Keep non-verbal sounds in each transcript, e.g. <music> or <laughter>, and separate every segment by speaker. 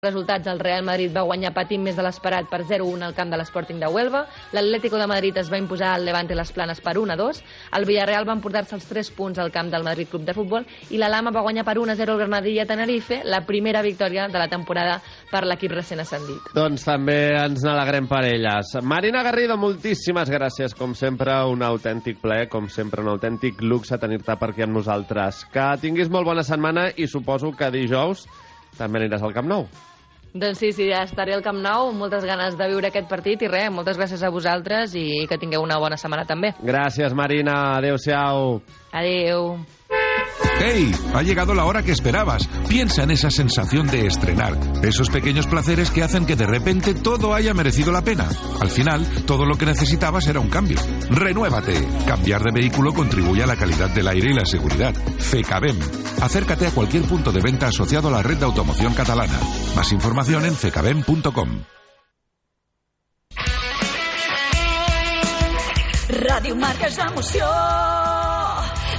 Speaker 1: Resultats, el Real Madrid va guanyar patint més de l'esperat per 0-1 al camp de l'Sporting de Huelva, l'Atlético de Madrid es va imposar al Levante les Planes per 1-2, el Villarreal va emportar-se els 3 punts al camp del Madrid Club de Futbol i la Lama va guanyar per 1-0 al Granadilla Tenerife, la primera victòria de la temporada per l'equip recent ascendit.
Speaker 2: Doncs també ens n'alegrem per elles. Marina Garrido, moltíssimes gràcies. Com sempre, un autèntic ple, com sempre, un autèntic luxe tenir-te per aquí amb nosaltres. Que tinguis molt bona setmana i suposo que dijous també aniràs al Camp Nou.
Speaker 1: Doncs sí, sí, ja estaré al Camp Nou, moltes ganes de viure aquest partit i res, moltes gràcies a vosaltres i que tingueu una bona setmana també.
Speaker 2: Gràcies, Marina. Adéu-siau.
Speaker 1: Adéu.
Speaker 3: ¡Hey! Ha llegado la hora que esperabas. Piensa en esa sensación de estrenar, esos pequeños placeres que hacen que de repente todo haya merecido la pena. Al final, todo lo que necesitabas era un cambio. ¡Renuévate! Cambiar de vehículo contribuye a la calidad del aire y la seguridad. FECABEM. Acércate a cualquier punto de venta asociado a la red de automoción catalana. Más información en fecabem.com.
Speaker 4: Ràdio Marca és emoció,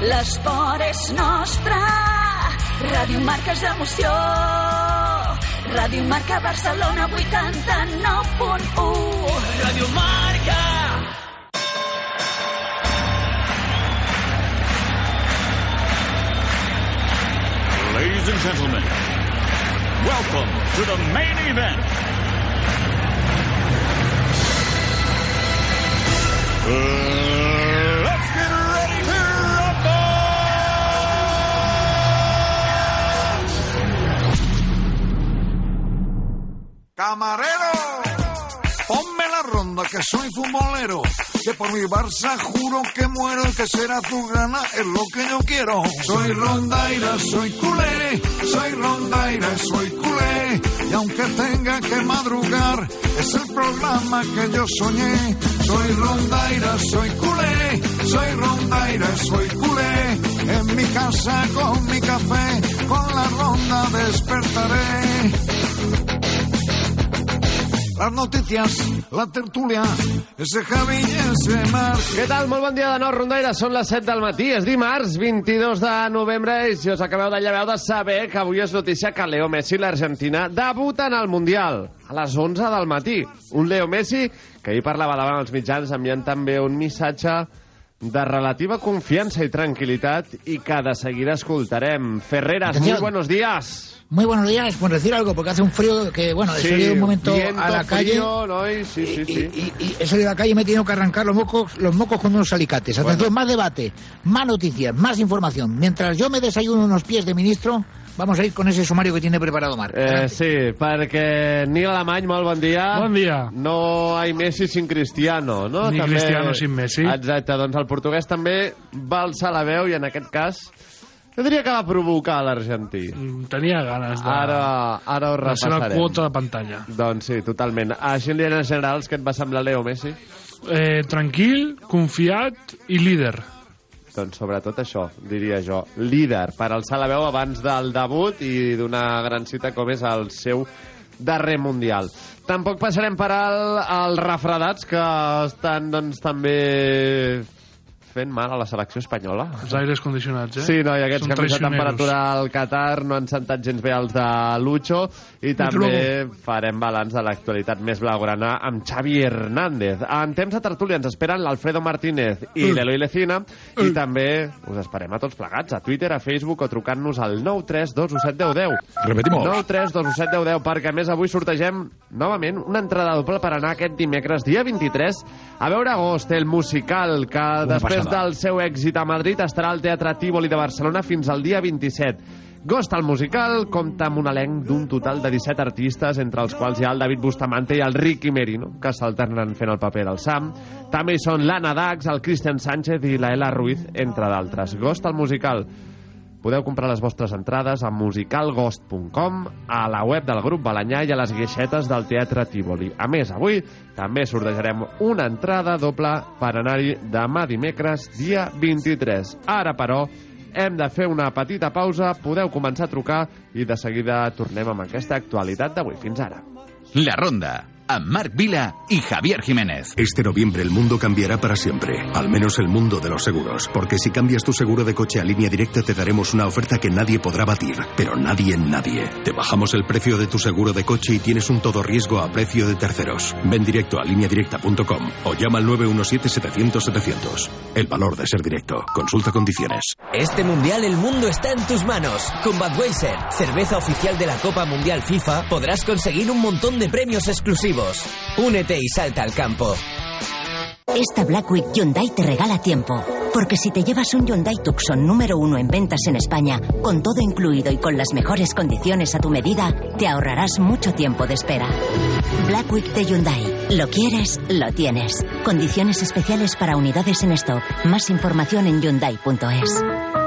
Speaker 4: l'esport és nostre. Ràdio Marca és emoció, Ràdio Marca Barcelona 89.1. Ràdio Marca.
Speaker 5: Ladies and gentlemen, welcome to the main event. Uh,
Speaker 6: Camarero, ponme la ronda que soy futbolero. Que por mi Barça juro que muero que será tu gana es lo que yo quiero. Soy rondaira, soy culé, soy rondaira, soy culé. Y aunque tenga que madrugar, es el programa que yo soñé. Soy rondaira, soy culé, soy rondaira, soy culé. En mi casa con mi café, con la ronda despertaré. Las noticias, la tertulia, ese Javi y ese Mar.
Speaker 2: Què tal? Molt bon dia de nou, Rondaire. Són les 7 del matí. És dimarts, 22 de novembre, i si us acabeu de llevar de saber que avui és notícia que Leo Messi i l'Argentina debuten al Mundial a les 11 del matí. Un Leo Messi que ahir parlava davant els mitjans enviant també un missatge de relativa confiança i tranquil·litat i que de seguida escoltarem. Ferreras,
Speaker 7: Atención.
Speaker 2: muy buenos días.
Speaker 7: Muy buenos días, por decir algo, porque hace un frío que, bueno, he
Speaker 2: Sí,
Speaker 7: salido un momento a la calle
Speaker 2: frío, ¿no? Y sí, sí, sí.
Speaker 7: y, y he salido a la calle y me he tenido que arrancar los mocos, los mocos con unos alicates. Atención, más debate, más noticias, más información. Mientras yo me desayuno unos pies de ministro, vamos a ir con ese sumario que tiene preparado Marc.
Speaker 2: Eh, sí, perquè Nil Alemany, molt bon dia.
Speaker 8: Bon dia.
Speaker 2: No hay Messi sin Cristiano, no?
Speaker 8: Ni Cristiano sin Messi.
Speaker 2: Exacte, doncs el portuguès també va alçar la veu i en aquest cas jo diria que va provocar l'argentí.
Speaker 8: Mm, Tenia ganes de...
Speaker 2: Ara, ara ho
Speaker 8: la seva
Speaker 2: repassarem.
Speaker 8: quota de pantalla.
Speaker 2: Doncs sí, totalment. Així en línies generals, què et va semblar Leo Messi?
Speaker 8: Eh, tranquil, confiat i líder.
Speaker 2: Doncs sobretot això, diria jo. Líder, per alçar la veu abans del debut i d'una gran cita com és el seu darrer Mundial. Tampoc passarem per al, als refredats que estan doncs, també fent mal a la selecció espanyola.
Speaker 8: Els aires condicionats, eh?
Speaker 2: Sí, no, i aquests
Speaker 8: Són
Speaker 2: canvis de temperatura al Qatar no han sentat gens bé els de Lucho i també farem balanç de l'actualitat més blaugrana amb Xavi Hernández. En temps de tertúlia ens esperen l'Alfredo Martínez i
Speaker 8: Mm.
Speaker 2: l'Eloi Lecina i també us esperem a tots plegats a Twitter, a Facebook o trucant-nos al 932171010.
Speaker 7: Repetimos.
Speaker 2: 932171010 perquè a més avui sortegem novament una entrada doble per anar aquest dimecres, dia 23, a veure Agost, el musical que després
Speaker 7: passada.
Speaker 2: del seu èxit a Madrid estarà al Teatre Tívoli de Barcelona fins al dia 27. Ghost al musical compta amb un elenc d'un total de 17 artistes, entre els quals hi ha el David Bustamante i el Ricky Merino, que s'alternen fent el paper del Sam. També hi són l'Anna Dax, el Christian Sánchez i la Ela Ruiz, entre d'altres. Ghost al musical. Podeu comprar les vostres entrades a musicalghost.com, a la web del grup Balanyà i a les guixetes del Teatre Tívoli. A més, avui també sortejarem una entrada doble per anar-hi demà dimecres, dia 23. Ara, però, hem de fer una petita pausa, podeu començar a trucar i de seguida tornem amb aquesta actualitat d'avui. Fins ara.
Speaker 9: La Ronda, amb Marc Vila y Javier Jiménez.
Speaker 10: Este noviembre el mundo cambiará para siempre, al menos el mundo de los seguros, porque si cambias tu seguro de coche a línea directa te daremos una oferta que nadie podrá batir, pero nadie en nadie. Te bajamos el precio de tu seguro de coche y tienes un todo riesgo a precio de terceros. Ven directo a lineadirecta.com o llama al 917-700-700. El valor de ser directo. Consulta condiciones.
Speaker 11: Este mundial el mundo está en tus manos. Con Budweiser, cerveza oficial de la Copa Mundial FIFA, podrás conseguir un montón de premios exclusivos. Únete y salta al campo.
Speaker 4: Esta Black Week Hyundai te regala tiempo. Porque si te llevas un Hyundai Tucson número uno en ventas en España, con todo incluido y con las mejores condiciones a tu medida, te ahorrarás mucho tiempo de espera. Black Week de Hyundai. Lo quieres, lo tienes. Condiciones especiales para unidades en stock. Más información en hyundai.es.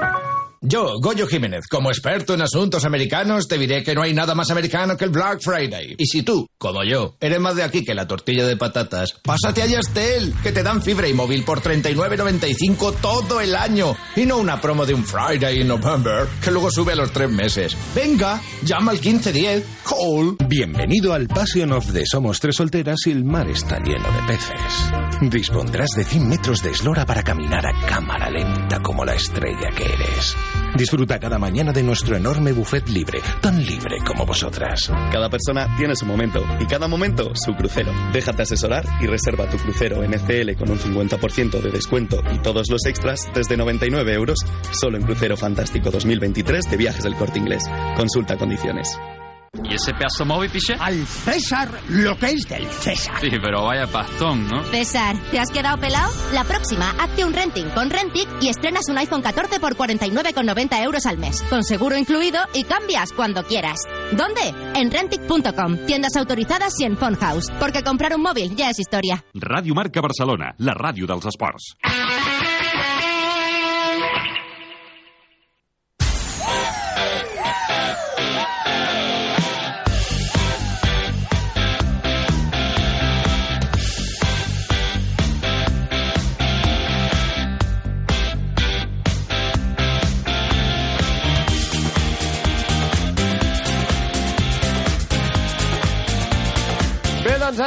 Speaker 12: Yo, Goyo Jiménez, como experto en asuntos americanos, te diré que no hay nada más americano que el Black Friday. Y si tú, como yo, eres más de aquí que la tortilla de patatas, pásate a Yastel, que te dan fibra y móvil por 39.95 todo el año. Y no una promo de un Friday in November, que luego sube a los tres meses. Venga, llama al 1510, call.
Speaker 13: Bienvenido al Passion of the Somos Tres Solteras y el mar está lleno de peces. Dispondrás de 100 metros de eslora para caminar a cámara lenta como la estrella que eres. Disfruta cada mañana de nuestro enorme buffet libre, tan libre como vosotras.
Speaker 14: Cada persona tiene su momento y cada momento su crucero. Déjate asesorar y reserva tu crucero en FL con un 50% de descuento y todos los extras desde 99 euros solo en Crucero Fantástico 2023 de Viajes del Corte Inglés. Consulta condiciones.
Speaker 15: ¿Y ese pedazo móvil, piche?
Speaker 16: Al César lo que es del César.
Speaker 15: Sí, pero vaya pastón, ¿no?
Speaker 17: César, ¿te has quedado pelado? La próxima, hazte un renting con Rentic y estrenas un iPhone 14 por 49,90 euros al mes, con seguro incluido y cambias cuando quieras. ¿Dónde? En Rentic.com, tiendas autorizadas y en Phone House, porque comprar un móvil ya es historia.
Speaker 18: Ràdio Marca Barcelona, la ràdio dels esports.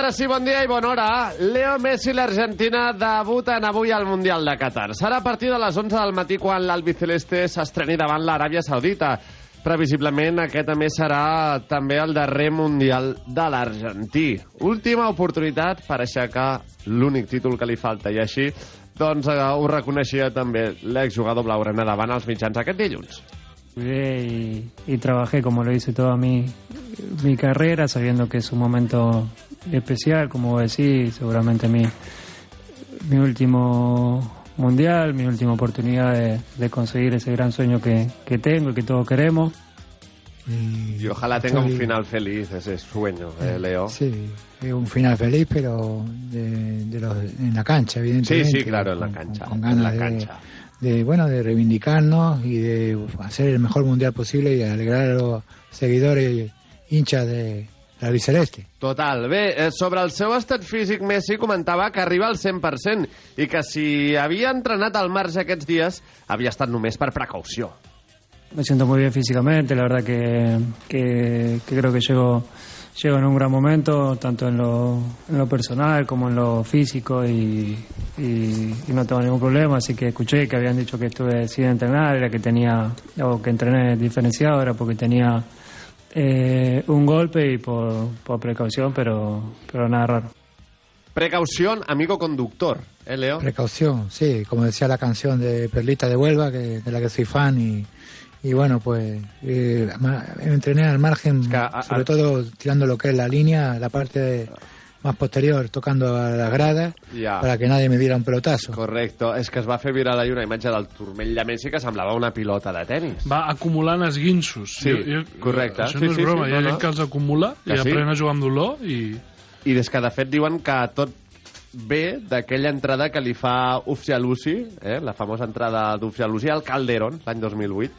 Speaker 2: Ara sí, bon dia i bona hora. Leo Messi i l'Argentina debuten avui al Mundial de Qatar. Serà a partir de les 11 del matí quan l'albiceleste s'estreni davant l'Aràbia Saudita. Previsiblement aquest més serà també el darrer Mundial de l'Argentí. Última oportunitat per aixecar l'únic títol que li falta i així doncs eh, ho reconeixia també l'exjugador blaugrana davant els mitjans aquest dilluns.
Speaker 19: Cuidé y, y trabajé como lo hice toda mi, mi carrera, sabiendo que es un momento especial, como decís, seguramente mi, mi último mundial, mi última oportunidad de, de conseguir ese gran sueño que, que tengo y que todos queremos.
Speaker 2: Y ojalá tenga un final feliz ese sueño, eh, Leo.
Speaker 20: Sí, un final feliz, pero de, de los- en la cancha, evidentemente.
Speaker 2: Sí, sí, claro, en la cancha.
Speaker 20: Con
Speaker 2: en
Speaker 20: ganas
Speaker 2: la
Speaker 20: de,
Speaker 2: cancha.
Speaker 20: de, bueno, de reivindicarnos y de hacer el mejor mundial posible y alegrar a los seguidores y hinchas de la albiceleste.
Speaker 2: Total. Bé, eh, sobre el seu estat físic, Messi comentava que arriba al 100% i que si havia entrenat al marge aquests dies, havia estat només per precaució.
Speaker 19: Me siento muy bien físicamente, la verdad que, que, que creo que llego llego en un gran momento, tanto en lo, en lo personal como en lo físico, y, y- y no tengo ningún problema. Así que escuché que habían dicho que estuve sin entrenar, era que tenía, o que entrené diferenciado, era porque tenía eh, un golpe y por, por precaución, pero, pero nada raro.
Speaker 2: Precaución, amigo conductor, ¿eh, Leo?
Speaker 20: Precaución, sí, como decía la canción de Perlita de Huelva, que, de la que soy fan, y, y bueno, pues eh, entrené al margen, sobre todo tirando lo que es la línea, la parte de- más posterior, tocando a la grada,
Speaker 2: Ja.
Speaker 20: para que nadie me diera un pelotazo.
Speaker 2: Correcte. És que es va fer viral ahir una imatge del turmell de Messi que semblava una pilota de tennis.
Speaker 8: Va acumulant esguinços.
Speaker 2: Sí, correcte.
Speaker 8: Això
Speaker 2: Sí,
Speaker 8: no és
Speaker 2: sí, sí,
Speaker 8: broma, hi ha
Speaker 2: no, no.
Speaker 8: gent que els acumula
Speaker 2: Que
Speaker 8: i
Speaker 2: sí?
Speaker 8: aprèn a jugar amb dolor i...
Speaker 2: I des que, de fet, diuen que tot ve d'aquella entrada que li fa Ufcialusi, eh? la famosa entrada d'Ufcialusi al Calderón, l'any 2008,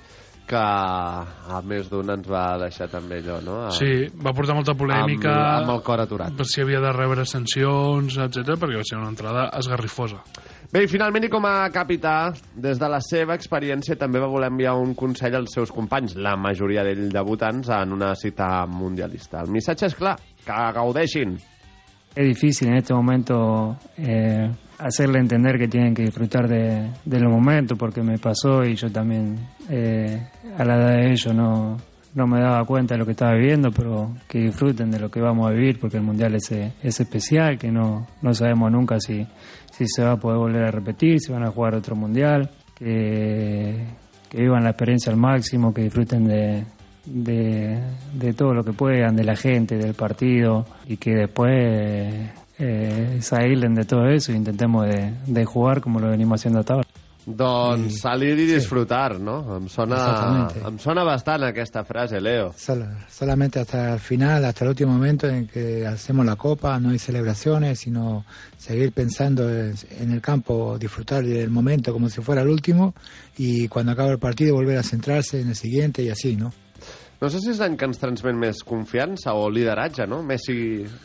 Speaker 2: que a més d'un ens va deixar també allò, no? A-
Speaker 8: Sí, va portar molta polèmica...
Speaker 2: Amb, amb el cor aturat.
Speaker 8: Per si havia de rebre sancions, etc perquè va ser una entrada esgarrifosa.
Speaker 2: Bé, i finalment, i com a capità, des de la seva experiència també va voler enviar un consell als seus companys, la majoria d'ells debutants, en una cita mundialista. El missatge és clar, que gaudeixin.
Speaker 19: Es difícil en este momento eh, hacerle entender que tienen que disfrutar de, de los momentos, porque me pasó y yo también eh, a la edad de ellos no, no me daba cuenta de lo que estaba viviendo, pero que disfruten de lo que vamos a vivir, porque el Mundial es, eh, es especial, que no, no sabemos nunca si, si se va a poder volver a repetir, si van a jugar otro Mundial, que, que vivan la experiencia al máximo, que disfruten de, de, de todo lo que puedan, de la gente, del partido, y que después eh, se aíslen de todo eso e intentemos de, de jugar como lo venimos haciendo hasta ahora.
Speaker 2: Doncs salir i disfrutar, no? Em sona, em sona bastant aquesta frase, Leo.
Speaker 20: Solamente hasta el final, hasta el último momento en que hacemos la copa, no hay celebraciones, sino seguir pensando en en el campo, disfrutar del momento como si fuera el último y cuando acabe el partido volver a centrarse en el siguiente y así, ¿no?
Speaker 2: No sé si és l'any que ens transmet més confiança o lideratge, no? Messi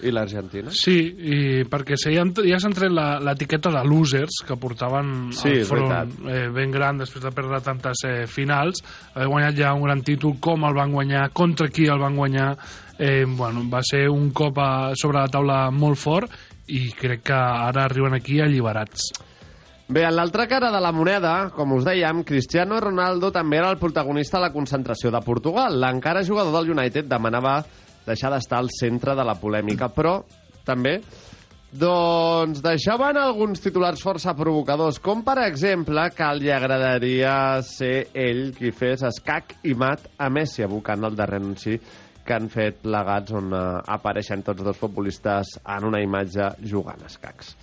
Speaker 2: i l'Argentina.
Speaker 8: Sí, i perquè se ja, ja s'han tret la- l'etiqueta de losers que portaven
Speaker 2: Sí,
Speaker 8: al front eh, ben gran després de perdre tantes eh, finals. Haver guanyat ja un gran títol, com el van guanyar, contra qui el van guanyar. Eh, bueno, va ser un cop a, sobre la taula molt fort i crec que ara arriben aquí alliberats.
Speaker 2: Bé, en l'altra cara de la moneda, com us dèiem, Cristiano Ronaldo també era el protagonista de la concentració de Portugal. L'encara jugador del United demanava deixar d'estar al centre de la polèmica, però també doncs deixaven alguns titulars força provocadors, com per exemple que li agradaria ser ell qui fes escac i mat a Messi, abocant el darrer anunci que han fet plegats on eh, apareixen tots dos futbolistes en una imatge jugant a escacs.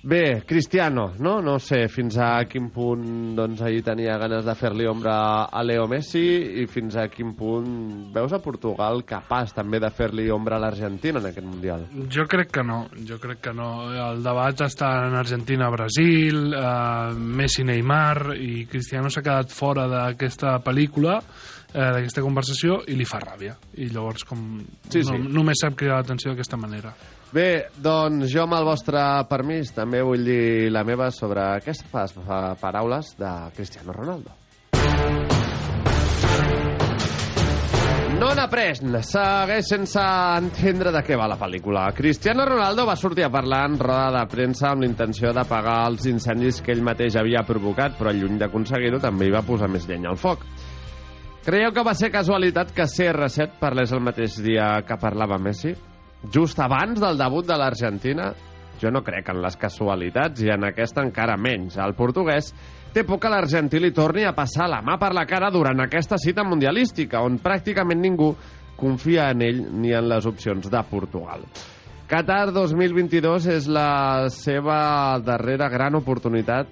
Speaker 2: Bé, Cristiano, no? No sé fins a quin punt doncs, ahir tenia ganes de fer-li ombra a Leo Messi i fins a quin punt veus a Portugal capaç també de fer-li ombra a l'Argentina en aquest Mundial.
Speaker 8: Jo crec que no, jo crec que no. El debat està en Argentina-Brasil, eh, Messi-Neymar, i Cristiano s'ha quedat fora d'aquesta pel·lícula, eh, d'aquesta conversació, i li fa ràbia. I llavors, com
Speaker 2: Sí,
Speaker 8: no,
Speaker 2: sí.
Speaker 8: només sap cridar l'atenció d'aquesta manera.
Speaker 2: Bé, doncs jo amb el vostre permís també vull dir la meva sobre aquestes pa- paraules de Cristiano Ronaldo. No n'ha pres, segueix sense entendre de què va la pel·lícula. Cristiano Ronaldo va sortir a parlar en roda de premsa amb l'intenció d'apagar els incendis que ell mateix havia provocat, però lluny d'aconseguir-ho també hi va posar més llenya al foc. Creieu que va ser casualitat que CR7 parlés el mateix dia que parlava Messi? Just abans del debut de l'Argentina? Jo no crec en les casualitats i en aquesta encara menys. El portuguès té por que l'argentí li torni a passar la mà per la cara durant aquesta cita mundialística, on pràcticament ningú confia en ell ni en les opcions de Portugal. Qatar 2022 és la seva darrera gran oportunitat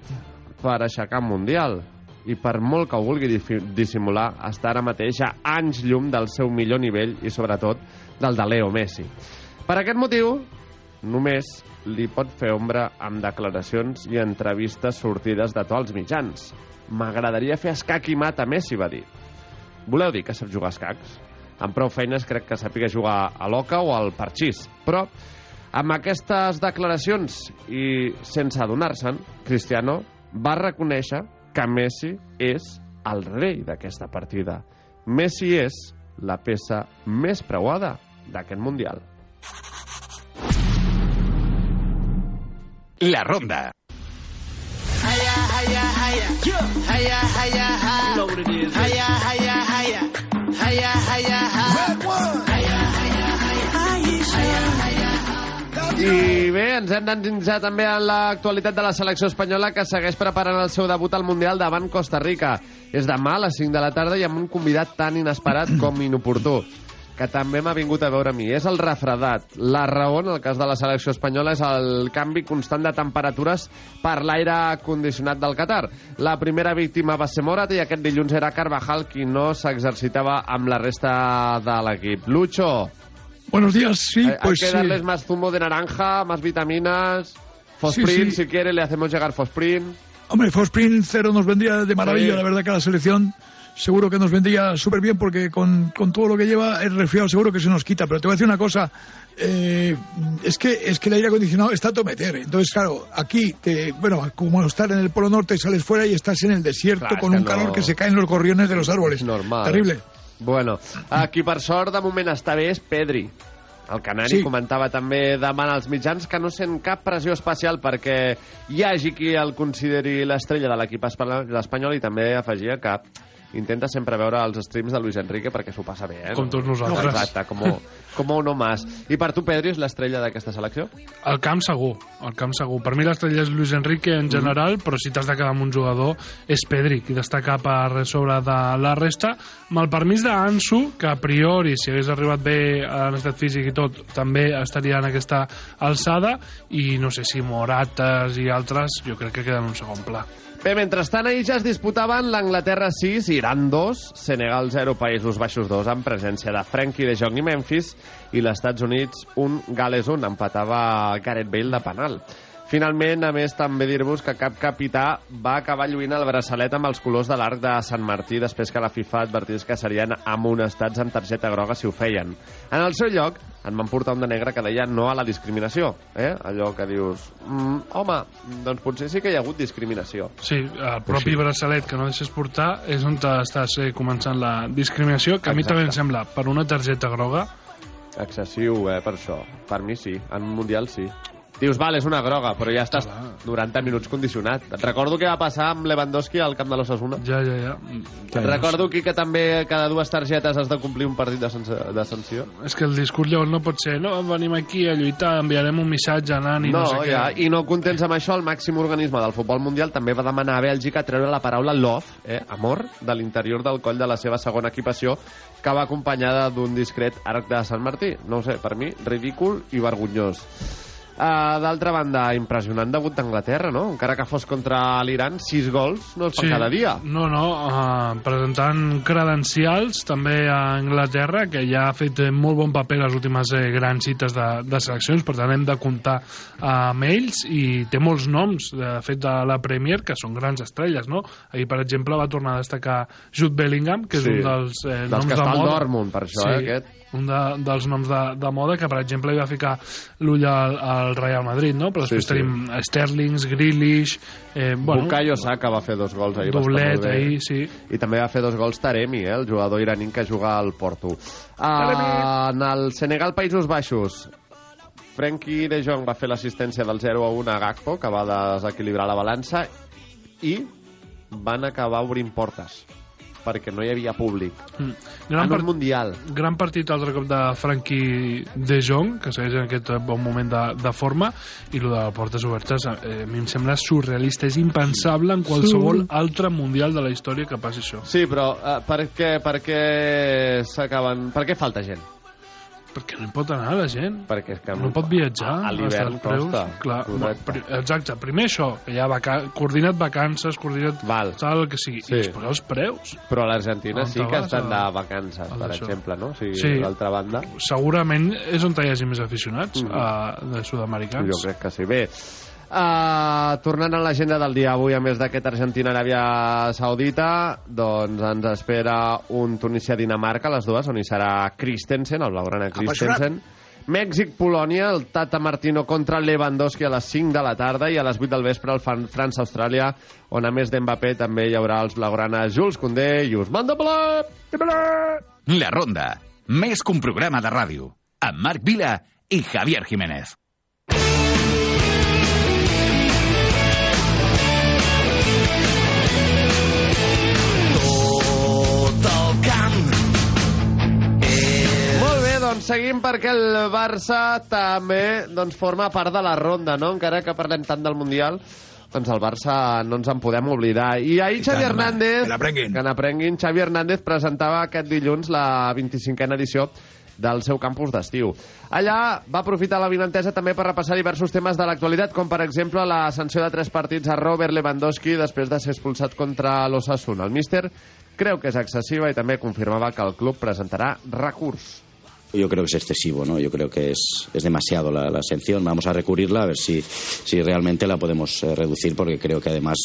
Speaker 2: per aixecar un Mundial i per molt que ho vulgui dissimular, està ara mateix a anys llum del seu millor nivell i sobretot del de Leo Messi. Per aquest motiu, només li pot fer ombra amb declaracions i entrevistes sortides de tots els mitjans. M'agradaria fer escac i mat a Messi, va dir. Voleu dir que sap jugar a escacs? Amb prou feines crec que sàpiga jugar a l'oca o al parxís, però amb aquestes declaracions i sense adonar-se'n, Cristiano va reconèixer que Messi és el rei d'aquesta partida. Messi és la peça més preuada d'aquest Mundial.
Speaker 9: La ronda.
Speaker 2: I bé, ens hem d'endinsar també en l'actualitat de la selecció espanyola que segueix preparant el seu debut al Mundial davant Costa Rica. És demà a les 5 de la tarda i amb un convidat tan inesperat com inoportú que també m'ha vingut a veure a mi. És el refredat. La raó, en el cas de la selecció espanyola, és el canvi constant de temperatures per l'aire condicionat del Qatar. La primera víctima va ser Morat i aquest dilluns era Carvajal qui no s'exercitava amb la resta de l'equip. Lucho,
Speaker 21: Buenos días, sí,
Speaker 2: hay,
Speaker 21: pues
Speaker 2: hay que
Speaker 21: sí.
Speaker 2: darles más zumo de naranja, más vitaminas... Fosprin,
Speaker 21: Sí, sí.
Speaker 2: si quiere, le hacemos llegar Fosprin.
Speaker 21: Hombre, Fosprin cero nos vendría de maravilla,
Speaker 2: Sí.
Speaker 21: la verdad que la selección seguro que nos vendría súper bien porque con, con todo lo que lleva el resfriado seguro que se nos quita. Pero te voy a decir una cosa, eh, es que es que el aire acondicionado está a meter. Entonces, claro, aquí, te, bueno, como estar en el Polo Norte, sales fuera y estás en el desierto
Speaker 2: Clar,
Speaker 21: con un
Speaker 2: no-
Speaker 21: calor que se caen los gorriones de los árboles.
Speaker 2: Normal.
Speaker 21: Terrible.
Speaker 2: Bueno, aquí per sort de moment està bé és Pedri. El Canari
Speaker 21: Sí.
Speaker 2: comentava també demà als mitjans que no sent cap pressió especial perquè hi hagi qui el consideri l'estrella de l'equip espa- espanyol i també afegia que intenta sempre veure els streams de Luis Enrique perquè s'ho passa bé, eh?
Speaker 8: Com tots nosaltres.
Speaker 2: Exacte, com, com uno más. I per tu, Pedri, és l'estrella d'aquesta selecció?
Speaker 8: El camp segur, el camp segur. Per mi l'estrella és Luis Enrique en general, però si t'has de quedar amb un jugador és Pedri, qui destaca per sobre de la resta, amb el permís d'Ansu, que a priori, si hagués arribat bé en estat físic i tot, també estaria en aquesta alçada, i no sé si Morates i altres, jo crec que queden en un segon pla.
Speaker 2: Bé, mentrestant, ahir ja es disputaven l'Anglaterra 6, Iran 2, Senegal 0, Països Baixos 2, amb presència de Frenkie de Jong i Memphis, i els Estats Units 1, Gales 1, empatava Gareth Bale de penal. Finalment, a més, també dir-vos que cap capità va acabar lluint el braçalet amb els colors de l'arc de Sant Martí després que la FIFA advertís que serien amonestats amb targeta groga si ho feien. En el seu lloc, en van portar un de negre que deia no a la discriminació. Eh? Allò que dius, mm, home, doncs potser sí que hi ha hagut discriminació.
Speaker 8: Sí, el propi
Speaker 2: sí.
Speaker 8: braçalet que no deixes portar és on estàs eh, començant la discriminació, que a mi
Speaker 2: Exacte.
Speaker 8: també em sembla, per una targeta groga,
Speaker 2: Excessiu, eh, per això. Per mi sí, en un Mundial sí. Dius, val, és una groga, però ja estàs 90 minuts condicionat. Et recordo què va passar amb Lewandowski al camp de l'Osasuna.
Speaker 8: Ja, ja, ja.
Speaker 2: Et recordo aquí que també cada dues targetes has de complir un partit de, sanció, de sanció.
Speaker 8: És que el discurs llavors no pot ser no, venim aquí a lluitar, enviarem un missatge anant i no,
Speaker 2: No,
Speaker 8: sé
Speaker 2: ja,
Speaker 8: què.
Speaker 2: i no contents amb això, el màxim organisme del futbol mundial també va demanar a Bèlgica treure la paraula love, eh, amor, de l'interior del coll de la seva segona equipació, que va acompanyada d'un discret arc de Sant Martí. No ho sé, per mi, ridícul i vergonyós. Uh, D'altra banda, impressionant debut d'Anglaterra, no? Encara que fos contra l'Iran, sis gols no els fan cada dia.
Speaker 8: No, no, uh, presentant credencials també a Anglaterra, que ja ha fet eh, molt bon paper les últimes eh, grans cites de, de seleccions, per tant hem de comptar uh, amb ells, i té molts noms, de fet, de la Premier, que són grans estrelles, no? Ahir, per exemple, va tornar a destacar Jude Bellingham, que és
Speaker 2: Sí.
Speaker 8: un dels eh,
Speaker 2: Dels
Speaker 8: noms
Speaker 2: que
Speaker 8: de
Speaker 2: està al
Speaker 8: moda.
Speaker 2: Dortmund, per això, eh, aquest.
Speaker 8: Un de, dels noms de, de moda que, per exemple, hi va ficar l'ull al, al Real Madrid, no? Però després
Speaker 2: Sí, sí.
Speaker 8: tenim Sterlings, Grealish... Eh, bueno,
Speaker 2: Bukayo Saka va fer dos gols ahir.
Speaker 8: Doblet ahir, sí.
Speaker 2: I també va fer dos gols Taremi, eh, el jugador iraní que juga al Porto. Uh, en el Senegal, Països Baixos, Frenkie de Jong va fer l'assistència del 0 a 1 a Gakpo, que va desequilibrar la balança, i van acabar obrint portes perquè no hi havia públic.
Speaker 8: Mm.
Speaker 2: en
Speaker 8: part-
Speaker 2: un Mundial.
Speaker 8: Gran partit altre cop de Frankie de Jong, que segueix en aquest bon moment de, de forma, i el de portes obertes eh, a mi em sembla surrealista, és impensable en qualsevol
Speaker 2: Sí.
Speaker 8: altre Mundial de la història que passi això.
Speaker 2: Sí, però uh, per què, per què s'acaben... Per què falta gent?
Speaker 8: Perquè no hi pot anar la gent.
Speaker 2: Perquè és que
Speaker 8: No pot viatjar.
Speaker 2: a l'hivern costa.
Speaker 8: Clar,
Speaker 2: Correcte.
Speaker 8: exacte. Primer això, que hi ha vaca coordinat vacances, coordinat
Speaker 2: Val.
Speaker 8: tal, el que sigui.
Speaker 2: Sí.
Speaker 8: I després els preus.
Speaker 2: Però a l'Argentina sí que estan
Speaker 8: a-
Speaker 2: de vacances,
Speaker 8: a
Speaker 2: per
Speaker 8: això?
Speaker 2: exemple, no? O sigui,
Speaker 8: Sí.
Speaker 2: d'altra banda...
Speaker 8: Segurament és on hi hagi més aficionats
Speaker 2: Mhm.
Speaker 8: uh, de sud-americans.
Speaker 2: Jo crec que sí. Bé, uh, tornant a l'agenda del dia avui, a més d'aquest Argentina-Aràbia Saudita, doncs ens espera un Tunísia-Dinamarca, les dues, on hi serà Christensen, el blaugrana Christensen. Mèxic-Polònia, el Tata Martino contra Lewandowski a les 5 de la tarda i a les 8 del vespre el Fan- França-Austràlia, on a més d'Mbappé també hi haurà els blaugranes Jules Koundé i Ousmane Dembélé. Dembélé!
Speaker 9: La ronda. Més que un programa de ràdio. amb Marc Vila i Javier Jiménez.
Speaker 2: Doncs seguim perquè el Barça també doncs, forma part de la ronda, no? Encara que parlem tant del Mundial, doncs el Barça no ens en podem oblidar. I ahir Xavi Hernández...
Speaker 21: que n'aprenguin.
Speaker 2: Que n'aprenguin. Xavi Hernández presentava aquest dilluns la 25a edició del seu campus d'estiu. Allà va aprofitar la vinentesa també per repassar diversos temes de l'actualitat, com per exemple la sanció de tres partits a Robert Lewandowski després de ser expulsat contra l'Osasuna. El míster creu que és excessiva i també confirmava que el club presentarà recurs.
Speaker 22: Yo creo que es excesivo, ¿no? Yo creo que es, es demasiado la, la sanción. Vamos a recurrirla a ver si, si realmente la podemos eh, reducir, porque creo que además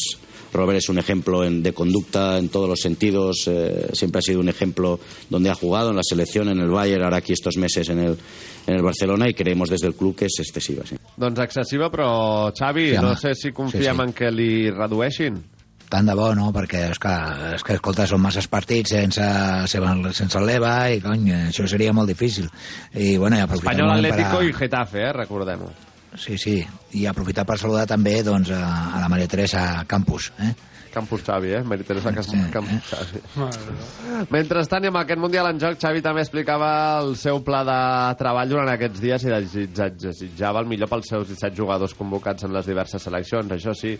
Speaker 22: Robert es un ejemplo en- de conducta en todos los sentidos. eh, siempre ha sido un ejemplo donde ha jugado en la selección, en el Bayern, ahora aquí estos meses en el, en el Barcelona, y creemos desde el club que es excesiva. Sí.
Speaker 2: Doncs excessiva, però Xavi,
Speaker 20: Sí,
Speaker 2: no sé si confiem
Speaker 20: Sí, sí.
Speaker 2: en que li redueixin.
Speaker 20: Tant de bo, no? Perquè, és que, és que escolta, són masses partits sense, sense el l'EVA i, cony, això seria molt difícil. I, bueno, i aprofitar
Speaker 2: Espanyol, Atlético
Speaker 20: per
Speaker 2: i Getafe, eh? recordem-ho.
Speaker 20: Sí, sí, i aprofitar per saludar també doncs, a, a la Maria Teresa Campus. Eh?
Speaker 2: Campus Xavi, eh? Maria Teresa Campus Xavi. <laughs> Mentrestant, i amb aquest Mundial en joc, Xavi també explicava el seu pla de treball durant aquests dies i desitja- desitjava el millor pels seus 17 jugadors convocats en les diverses seleccions. Això sí,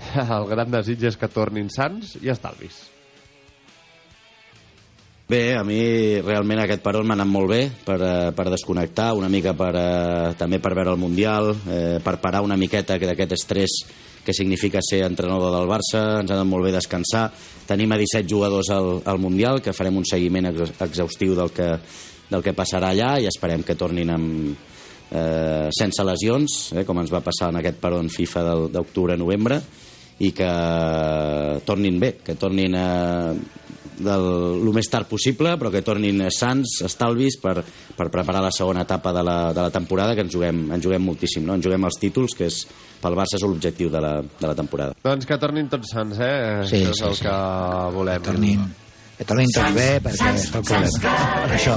Speaker 2: <laughs> el gran desig és que tornin sants i estalvis.
Speaker 22: Bé, a mi realment aquest peron m'ha anat molt bé per, eh, per desconnectar, una mica per, eh, també per veure el Mundial, eh, per parar una miqueta que d'aquest estrès que significa ser entrenador del Barça, ens ha anat molt bé descansar. Tenim a 17 jugadors al, al Mundial, que farem un seguiment ex exhaustiu del que, del que passarà allà i esperem que tornin amb, eh, sense lesions, eh, com ens va passar en aquest peron FIFA del- d'octubre-novembre, i que tornin bé, que tornin eh, del, el més tard possible, però que tornin sants, estalvis, per, per preparar la segona etapa de la, de la temporada, que ens juguem, ens juguem moltíssim, no? ens juguem els títols, que és, pel Barça és l'objectiu de, la, de la temporada.
Speaker 2: Doncs que tornin tots sants, eh?
Speaker 20: Sí,
Speaker 2: Això és
Speaker 20: sí,
Speaker 2: el
Speaker 20: sí.
Speaker 2: que volem.
Speaker 20: Tornin, que tornin tots bé, perquè és el problema. Per això.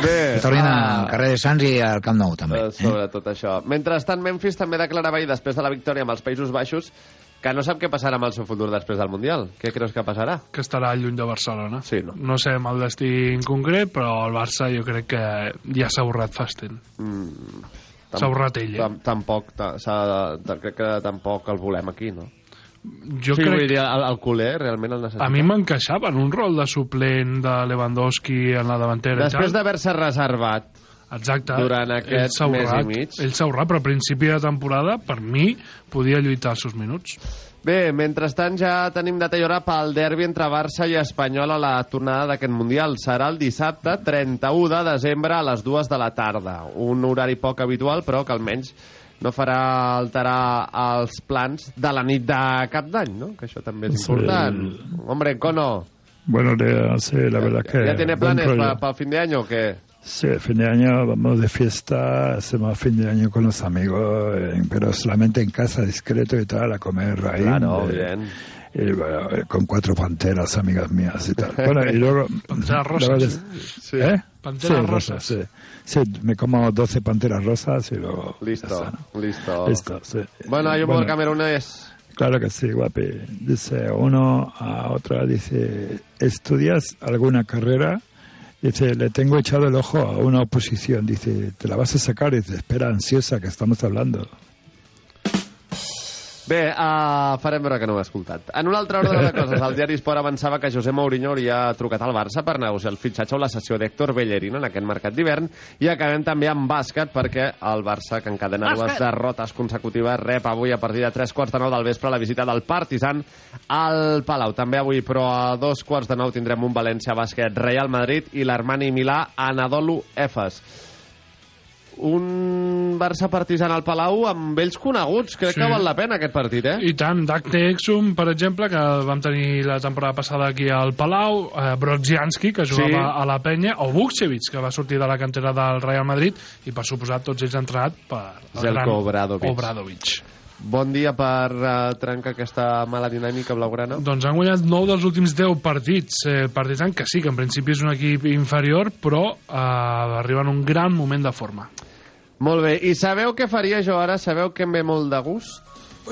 Speaker 2: Bé,
Speaker 20: Que tornin
Speaker 2: ah,
Speaker 20: al carrer de Sants i al Camp Nou, també.
Speaker 2: Eh, Sobretot això. Mentrestant, Memphis també declarava ahir, després de la victòria amb els Països Baixos, que no sap què passarà amb el seu futur després del Mundial. Què creus que passarà?
Speaker 8: Que estarà lluny de Barcelona.
Speaker 2: Sí, no?
Speaker 8: No sé amb el destí en concret, però el Barça jo crec que ja s'ha borrat fa estent.
Speaker 2: Mm,
Speaker 8: S'ha borrat ell, eh?
Speaker 2: Tam, tampoc, crec que tampoc el volem aquí, no?
Speaker 8: Jo
Speaker 2: sí,
Speaker 8: crec-
Speaker 2: vull dir, el, el culer realment el necessita.
Speaker 8: A mi m'encaixava en un rol de suplent de Lewandowski en la davantera.
Speaker 2: Després d'haver-se reservat
Speaker 8: Exacte.
Speaker 2: durant aquest mes i mig.
Speaker 8: Ell s'ha borrat, però a principi de temporada, per mi, podia lluitar els seus minuts.
Speaker 2: Bé, mentrestant ja tenim data i hora pel derbi entre Barça i Espanyol a la tornada d'aquest Mundial. Serà el dissabte 31 de desembre a les 2 de la tarda. Un horari poc habitual, però que almenys no farà alterar els plans de la nit de cap d'any, no? Que això també és
Speaker 23: Sí.
Speaker 2: important. Hombre, Cono,
Speaker 23: Buenos días, sí, la verdad que...
Speaker 2: ¿ya tiene planes para el fin de año o qué?
Speaker 23: Sí, fin de año vamos de fiesta, hacemos fin de año con los amigos, eh, pero solamente en casa, discreto y tal, a comer ahí.
Speaker 2: Claro,
Speaker 23: eh,
Speaker 2: bien.
Speaker 23: Y, bueno, eh, con cuatro panteras, amigas mías y tal. Bueno, y luego...
Speaker 8: Panteras rosas. Sí.
Speaker 23: ¿Eh?
Speaker 8: Panteras
Speaker 23: Sí,
Speaker 8: rosas.
Speaker 23: Sí. sí, me como 12 panteras rosas y luego...
Speaker 2: Listo, listo.
Speaker 23: Listo, sí.
Speaker 2: Bueno, hay un
Speaker 23: Bueno.
Speaker 2: buen camerunés.
Speaker 23: Claro que sí, guapi. Dice uno a otra, dice, ¿estudias alguna carrera? Dice, le tengo echado el ojo a una oposición. Dice, ¿te la vas a sacar? Dice, espera, ansiosa, que estamos hablando.
Speaker 2: Bé, uh, farem veure que no ho he escoltat. En una altra ordre de coses, el diari Esport avançava que José Mourinho hauria trucat al Barça per negociar el fitxatge o la sessió d'Héctor Bellerín en aquest mercat d'hivern i acabem també amb bàsquet perquè el Barça, que encadena dues
Speaker 7: Bàsquet!
Speaker 2: derrotes consecutives, rep avui a partir de tres quarts de nou del vespre la visita del Partizan al Palau. També avui, però a dos quarts de nou tindrem un València Bàsquet Real Madrid i l'Armani Milà Anadolu Efes un Barça partisan al Palau amb ells coneguts. Crec
Speaker 8: Sí.
Speaker 2: que val la pena aquest partit, eh?
Speaker 8: I tant, Dagte Exum, per exemple, que vam tenir la temporada passada aquí al Palau, eh, Brodzianski, que jugava
Speaker 2: Sí.
Speaker 8: a la penya, o Vukcevic, que va sortir de la cantera del Real Madrid, i per suposat tots ells han entrat per el
Speaker 2: Zelko
Speaker 8: gran
Speaker 2: Obradovic.
Speaker 8: Obradovic.
Speaker 2: Bon dia per uh, trencar aquesta mala dinàmica blaugrana.
Speaker 8: Doncs han guanyat 9 dels últims 10 partits. Eh, Partizan, que sí, que en principi és un equip inferior, però eh, arriba en un gran moment de forma.
Speaker 2: Molt bé, i sabeu què faria jo ara? Sabeu que em ve molt de gust?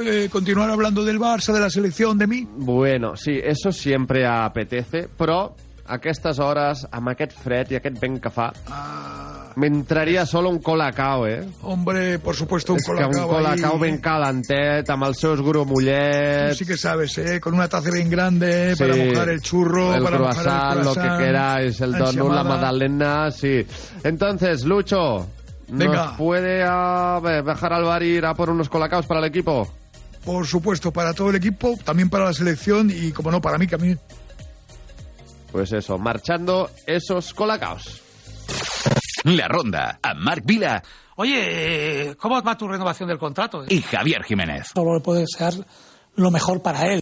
Speaker 21: Eh, continuar hablando del Barça, de la selección, de mí.
Speaker 2: Bueno, sí, eso siempre apetece, però a aquestes hores, amb aquest fred i aquest vent que fa, m'entraria solo un colacao, eh?
Speaker 21: Hombre, por supuesto, un
Speaker 2: que
Speaker 21: colacao.
Speaker 2: un colacao
Speaker 21: ahí.
Speaker 2: ben calentet, amb els seus grumollets...
Speaker 21: Tú sí que sabes, ¿eh? Con una taza bien grande
Speaker 2: Sí.
Speaker 21: para mojar el churro,
Speaker 2: el
Speaker 21: para
Speaker 2: croissant,
Speaker 21: mojar el
Speaker 2: lo
Speaker 21: croissant.
Speaker 2: que queráis, el donut, la magdalena, sí. Entonces, Lucho,
Speaker 21: Venga.
Speaker 2: ¿nos puede a ver, bajar al bar y ir a por unos colacaos para el equipo?
Speaker 21: Por supuesto, para todo el equipo, también para la selección y, como no, para mí, que a mí
Speaker 2: Pues eso, marchando esos colacaos. <laughs>
Speaker 9: La Ronda, a Marc Vila
Speaker 24: Oye, ¿cómo va tu renovación del contrato?
Speaker 9: y Javier Jiménez.
Speaker 24: Solo le puedo desear lo mejor para él.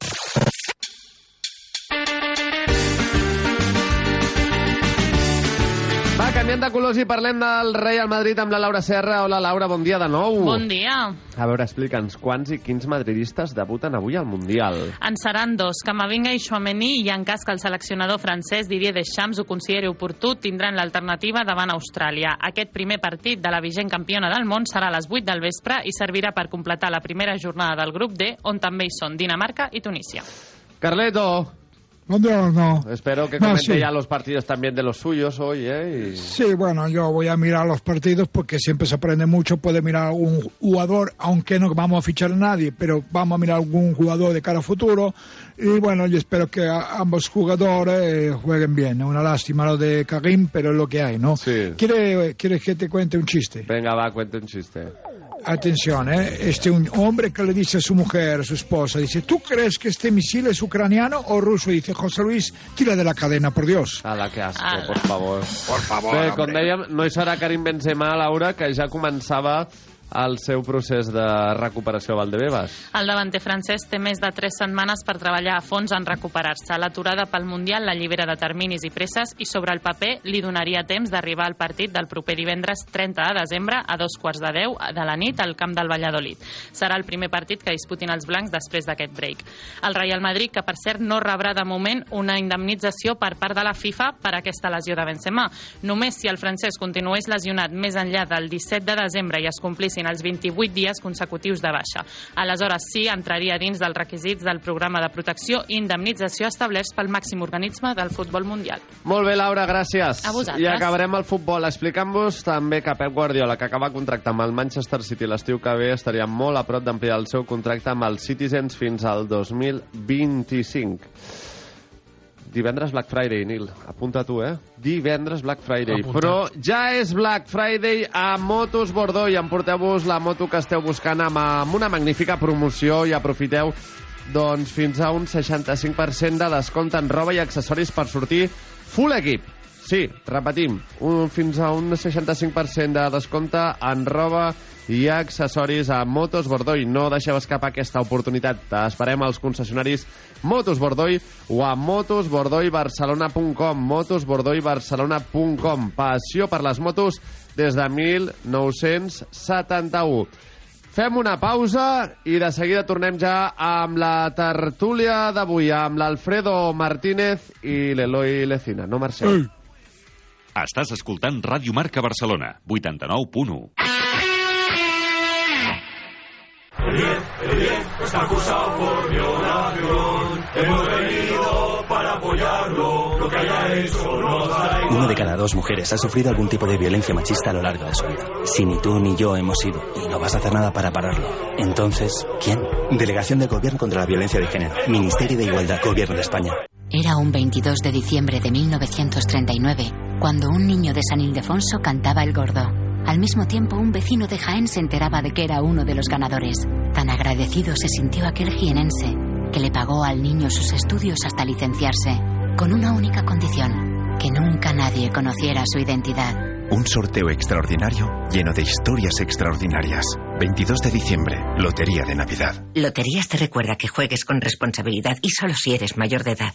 Speaker 2: De colors i parlem del Real Madrid amb la Laura Serra. Hola, Laura, bon dia de nou.
Speaker 25: Bon dia.
Speaker 2: A veure, explica'ns, quants i quins madridistes debuten avui al Mundial?
Speaker 25: En seran dos, Camavinga i Chouameni, i en cas que el seleccionador francès Didier Deschamps ho consideri oportú, tindran l'alternativa davant Austràlia. Aquest primer partit de la vigent campiona del món serà a les 8 del vespre i servirà per completar la primera jornada del grup D, on també hi són Dinamarca i Tunísia.
Speaker 2: Carleto,
Speaker 23: Buongiorno.
Speaker 2: espero que
Speaker 23: No,
Speaker 2: comente
Speaker 23: sí.
Speaker 2: ya los partidos también de los suyos hoy, ¿eh? Y-
Speaker 23: Sí, bueno, yo voy a mirar los partidos porque siempre se aprende mucho. Puede mirar algún jugador, aunque no vamos a fichar a nadie, pero vamos a mirar algún jugador de cara a futuro. Y bueno, yo espero que ambos jugadores eh, jueguen bien. Es una lástima lo de Karim, pero es lo que hay, ¿no?
Speaker 2: Sí.
Speaker 23: ¿Quiere- ¿Quieres que te cuente un chiste?
Speaker 2: Venga, va, cuente un chiste.
Speaker 23: Atención, ¿eh? Este un hombre que le dice a su mujer, a su esposa, dice, ¿tú crees que este misil es ucraniano o ruso? Y dice, José Luis, tira de la cadena, por Dios.
Speaker 2: A la que asco,
Speaker 25: Ala.
Speaker 2: por favor.
Speaker 23: Por favor,
Speaker 2: Bé,
Speaker 23: hombre.
Speaker 2: com dèiem, no hi serà Karim Benzema, Laura, que ja començava el seu procés de recuperació a Valdebebas.
Speaker 25: El davanter francès té més de 3 setmanes per treballar a fons en recuperar-se. L'aturada pel Mundial l'allibera de terminis i presses i sobre el paper li donaria temps d'arribar al partit del proper divendres 30 de desembre a dos quarts de 10 de la nit al camp del Valladolid. Serà el primer partit que disputin els blancs després d'aquest break. El Real Madrid, que per cert no rebrà de moment una indemnització per part de la FIFA per aquesta lesió de Benzema. Només si el francès continués lesionat més enllà del 17 de desembre i es complissin els 28 dies consecutius de baixa. Aleshores sí entraria dins dels requisits del programa de protecció i indemnització establerts pel màxim organisme del futbol mundial.
Speaker 2: Molt bé, Laura, gràcies.
Speaker 25: A vosaltres.
Speaker 2: I acabarem el futbol explicant-vos també que Pep Guardiola, que acaba contracte amb el Manchester City l'estiu que ve, estaria molt a prop d'ampliar el seu contracte amb els Citizens fins al 2025. Divendres Black Friday, Nil. Apunta tu, eh? Divendres Black Friday.
Speaker 8: Apuntat.
Speaker 2: Però ja és Black Friday a Motos Bordó i emporteu-vos la moto que esteu buscant amb, amb una magnífica promoció i aprofiteu doncs, fins a un 65% de descompte en roba i accessoris per sortir full equip. Sí, repetim, un, fins a un 65% de descompte en roba i accessoris a Motos Bordoi. No deixeu escapar aquesta oportunitat. T'esperem als concessionaris Motos Bordoi o a motosbordoibarcelona.com motosbordoibarcelona.com Passió per les motos des de 1971. Fem una pausa i de seguida tornem ja amb la tertúlia d'avui, amb l'Alfredo Martínez i l'Eloi Lecina. No marxeu.
Speaker 18: Estàs escoltant Ràdio Marca Barcelona, 89.1.
Speaker 26: El bien, el bien, está acusado por violación. Hemos venido para apoyarlo. Lo que haya hecho nos da igual.
Speaker 7: Uno de cada dos mujeres ha sufrido algún tipo de violencia machista a lo largo de su vida. Si ni tú ni yo hemos ido y no vas a hacer nada para pararlo, entonces, ¿quién? Delegación de Gobierno contra la Violencia de Género. Ministerio de Igualdad. Gobierno de España.
Speaker 27: Era un 22 de diciembre de 1939, cuando un niño de San Ildefonso cantaba el gordo. Al mismo tiempo, un vecino de Jaén se enteraba de que era uno de los ganadores. Tan agradecido se sintió aquel jienense, que le pagó al niño sus estudios hasta licenciarse, con una única condición, que nunca nadie conociera su identidad.
Speaker 28: Un sorteo extraordinario lleno de historias extraordinarias. 22 de diciembre, Lotería de Navidad.
Speaker 29: Loterías te recuerda que juegues con responsabilidad y solo si eres mayor de edad.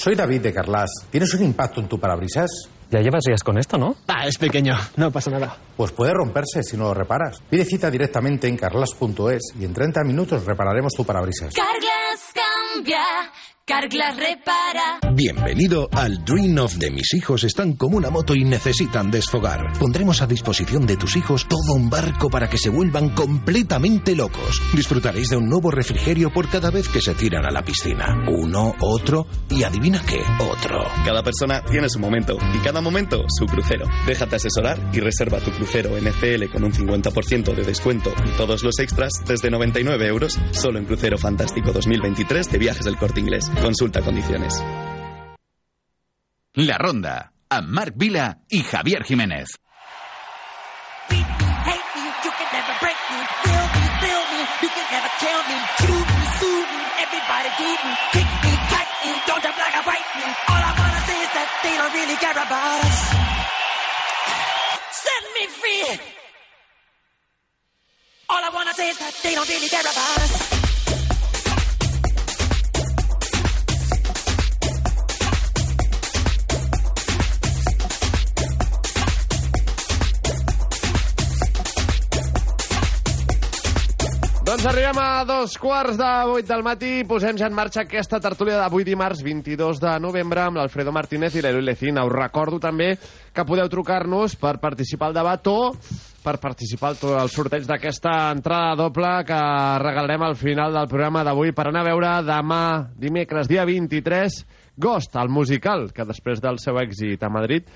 Speaker 30: Soy David de Carlas. ¿Tienes un impacto en tu parabrisas?
Speaker 31: Ya llevas días con esto, ¿no?
Speaker 30: Ah, es pequeño, no pasa nada. Pues puede romperse si no lo reparas. Pide cita directamente en carlas.es y en 30 minutos repararemos tu parabrisas.
Speaker 4: Carglass cambia, Carglass repara.
Speaker 13: Bienvenido al Dream of de mis hijos están como una moto y necesitan desfogar. Pondremos a disposición de tus hijos todo un barco para que se vuelvan completamente locos. Disfrutaréis de un nuevo refrigerio por cada vez que se tiran a la piscina. Uno, otro y adivina qué, otro.
Speaker 32: Cada persona tiene su momento y cada momento su crucero. Déjate asesorar y reserva tu crucero NCL con un 50% de descuento y todos los extras desde 99 euros solo en Crucero Fantástico 2023 de Viajes del Corte Inglés. Consulta condiciones.
Speaker 9: La Ronda, amb Marc Vila i Javier Jiménez.
Speaker 4: A. All I wanna say is that they don't really care about us.
Speaker 2: Doncs arribem a dos quarts de vuit del matí posem ja en marxa aquesta tertúlia d'avui dimarts 22 de novembre amb l'Alfredo Martínez i l'Eloi Lecina. Us recordo també que podeu trucar-nos per participar al debat o per participar al al sorteig d'aquesta entrada doble que regalarem al final del programa d'avui per anar a veure demà, dimecres, dia 23, Ghost, el musical, que després del seu èxit a Madrid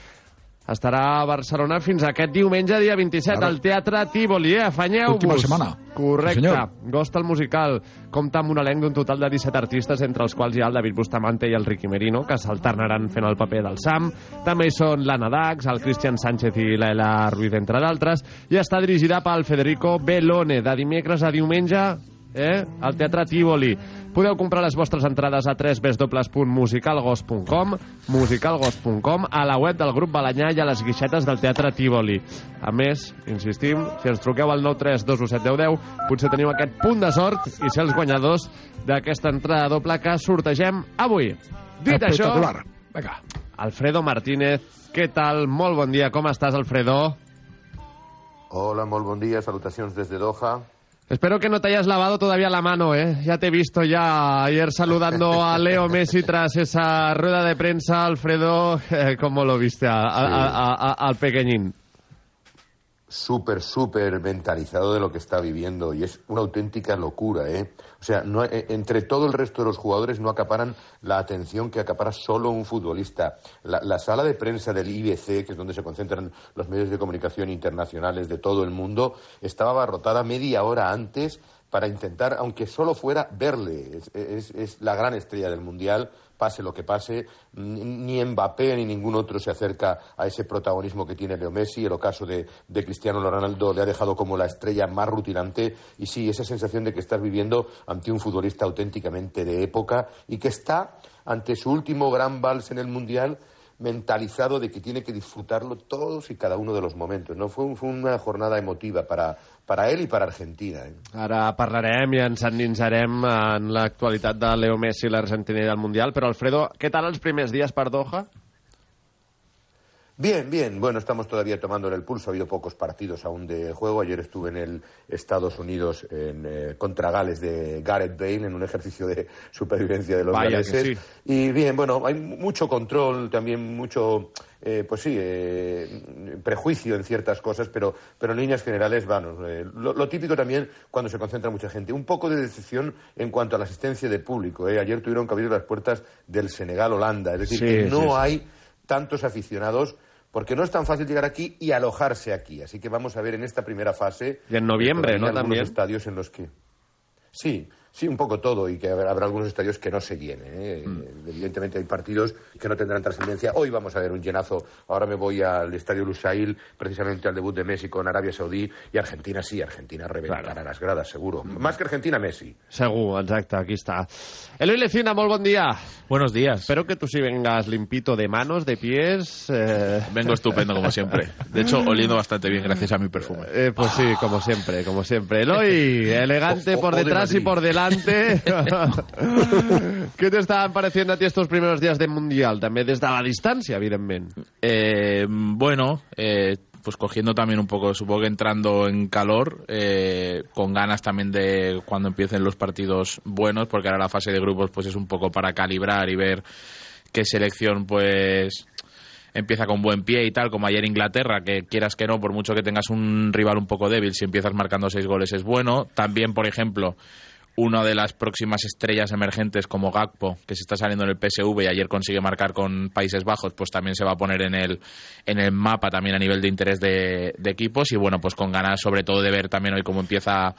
Speaker 2: estarà a Barcelona fins aquest diumenge, dia 27,
Speaker 21: Ara.
Speaker 2: al Teatre Tívoli, eh? Afanyeu-vos.
Speaker 21: Última setmana.
Speaker 2: Correcte.
Speaker 21: Sí, senyor.
Speaker 2: Ghost el musical compta amb un elenc d'un total de 17 artistes, entre els quals hi ha el David Bustamante i el Ricky Merino, que s'alternaran fent el paper del Sam. També hi són l'Anna Dax, el Cristian Sánchez i l'Ela Ruiz, entre d'altres. I està dirigida pel Federico Bellone, de dimecres a diumenge, eh? al Teatre Tívoli. Podeu comprar les vostres entrades a www.musicalgos.com musicalgos.com a la web del grup Balanyà i a les guixetes del Teatre Tívoli. A més, insistim, si ens truqueu al 932171010 potser teniu aquest punt de sort i ser els guanyadors d'aquesta entrada doble que sortegem avui. Dit això.
Speaker 21: Vinga.
Speaker 2: Alfredo Martínez, què tal? Molt bon dia, com estàs, Alfredo?
Speaker 33: Hola, muy buen día, salutaciones desde Doha.
Speaker 2: Espero que no te hayas lavado todavía la mano, ¿eh? Ya te he visto ya ayer saludando a Leo Messi tras esa rueda de prensa, Alfredo. <laughs> ¿Cómo lo viste a- al pequeñín?
Speaker 33: Súper, súper mentalizado de lo que está viviendo y es una auténtica locura, ¿eh? O sea, no, eh, entre todo el resto de los jugadores no acaparan la atención que acapara solo un futbolista. La, la sala de prensa del IBC, que es donde se concentran los medios de comunicación internacionales de todo el mundo, estaba abarrotada media hora antes para intentar, aunque solo fuera, verle. Es la gran estrella del Mundial, pase lo que pase. Ni Mbappé ni ningún otro se acerca a ese protagonismo que tiene Leo Messi. El ocaso de, Cristiano Ronaldo le ha dejado como la estrella más rutinante. Y sí, esa sensación de que estás viviendo ante un futbolista auténticamente de época y que está ante su último gran vals en el Mundial mentalizado de que tiene que disfrutarlo todos y cada uno de los momentos. ¿no? Fue, un- fue una jornada emotiva para, para él y para Argentina. ¿eh?
Speaker 2: Ara parlarem i ens endinsarem en l'actualitat de Leo Messi i l'Argentina i del Mundial, però Alfredo, què tal els primers dies per Doha?
Speaker 33: Bien, bien. Bueno, estamos todavía tomando el pulso. Ha habido pocos partidos aún de juego. Ayer estuve en el Estados Unidos en, eh, contra Gales de Gareth Bale en un ejercicio de <laughs> supervivencia de los
Speaker 2: Vaya
Speaker 33: galeses.
Speaker 2: sí.
Speaker 33: Y bien, bueno, hay mucho control, también mucho, eh, pues sí, eh, prejuicio en ciertas cosas, pero, pero en líneas generales, bueno, eh, lo, lo típico también cuando se concentra mucha gente. Un poco de decepción en cuanto a la asistencia de público. ¿eh? Ayer tuvieron que abrir las puertas del Senegal-Holanda. Es decir,
Speaker 2: Sí,
Speaker 33: que no
Speaker 2: sí.
Speaker 33: hay tantos aficionados porque no es tan fácil llegar aquí y alojarse aquí. Así que vamos a ver en esta primera fase.
Speaker 2: Y en noviembre, ¿no? También.
Speaker 33: estadios en los que. Sí, Sí, un poco todo, y que habrá, habrá algunos estadios que no se llenen. ¿eh?
Speaker 34: Mm.
Speaker 33: Evidentemente hay partidos que no tendrán trascendencia. Hoy vamos a ver un llenazo. Ahora me voy al estadio Lusail, precisamente al debut de Messi con Arabia Saudí. Y Argentina sí, Argentina reventará las gradas, seguro. Más que Argentina, Messi.
Speaker 2: Segur, exacte, aquí está. Eloy Lecina, molt bon día.
Speaker 34: Buenos días.
Speaker 2: Espero que tú sí vengas limpito de manos, de pies. eh.
Speaker 34: Vengo estupendo como siempre. De hecho, oliendo bastante bien gracias a mi perfume.
Speaker 2: Eh, pues sí, como siempre, como siempre. Eloy, <laughs> elegante
Speaker 34: O- o-
Speaker 2: por
Speaker 34: o de
Speaker 2: detrás y por delante. <laughs> ¿Qué te estaban pareciendo a ti estos primeros días de Mundial? También desde la distancia, evidentemente.
Speaker 34: Eh, bueno, eh, pues cogiendo también un poco, supongo que entrando en calor, eh, con ganas también de cuando empiecen los partidos buenos, porque ahora la fase de grupos pues es un poco para calibrar y ver qué selección pues empieza con buen pie y tal, como ayer Inglaterra, que quieras que no, por mucho que tengas un rival un poco débil, si empiezas marcando seis goles es bueno. También, por ejemplo, una de las próximas estrellas emergentes como Gakpo, que se está saliendo en el PSV y ayer consigue marcar con Países Bajos, pues también se va a poner en el, en el mapa también a nivel de interés de, de equipos. Y bueno, pues con ganas sobre todo de ver también hoy cómo empieza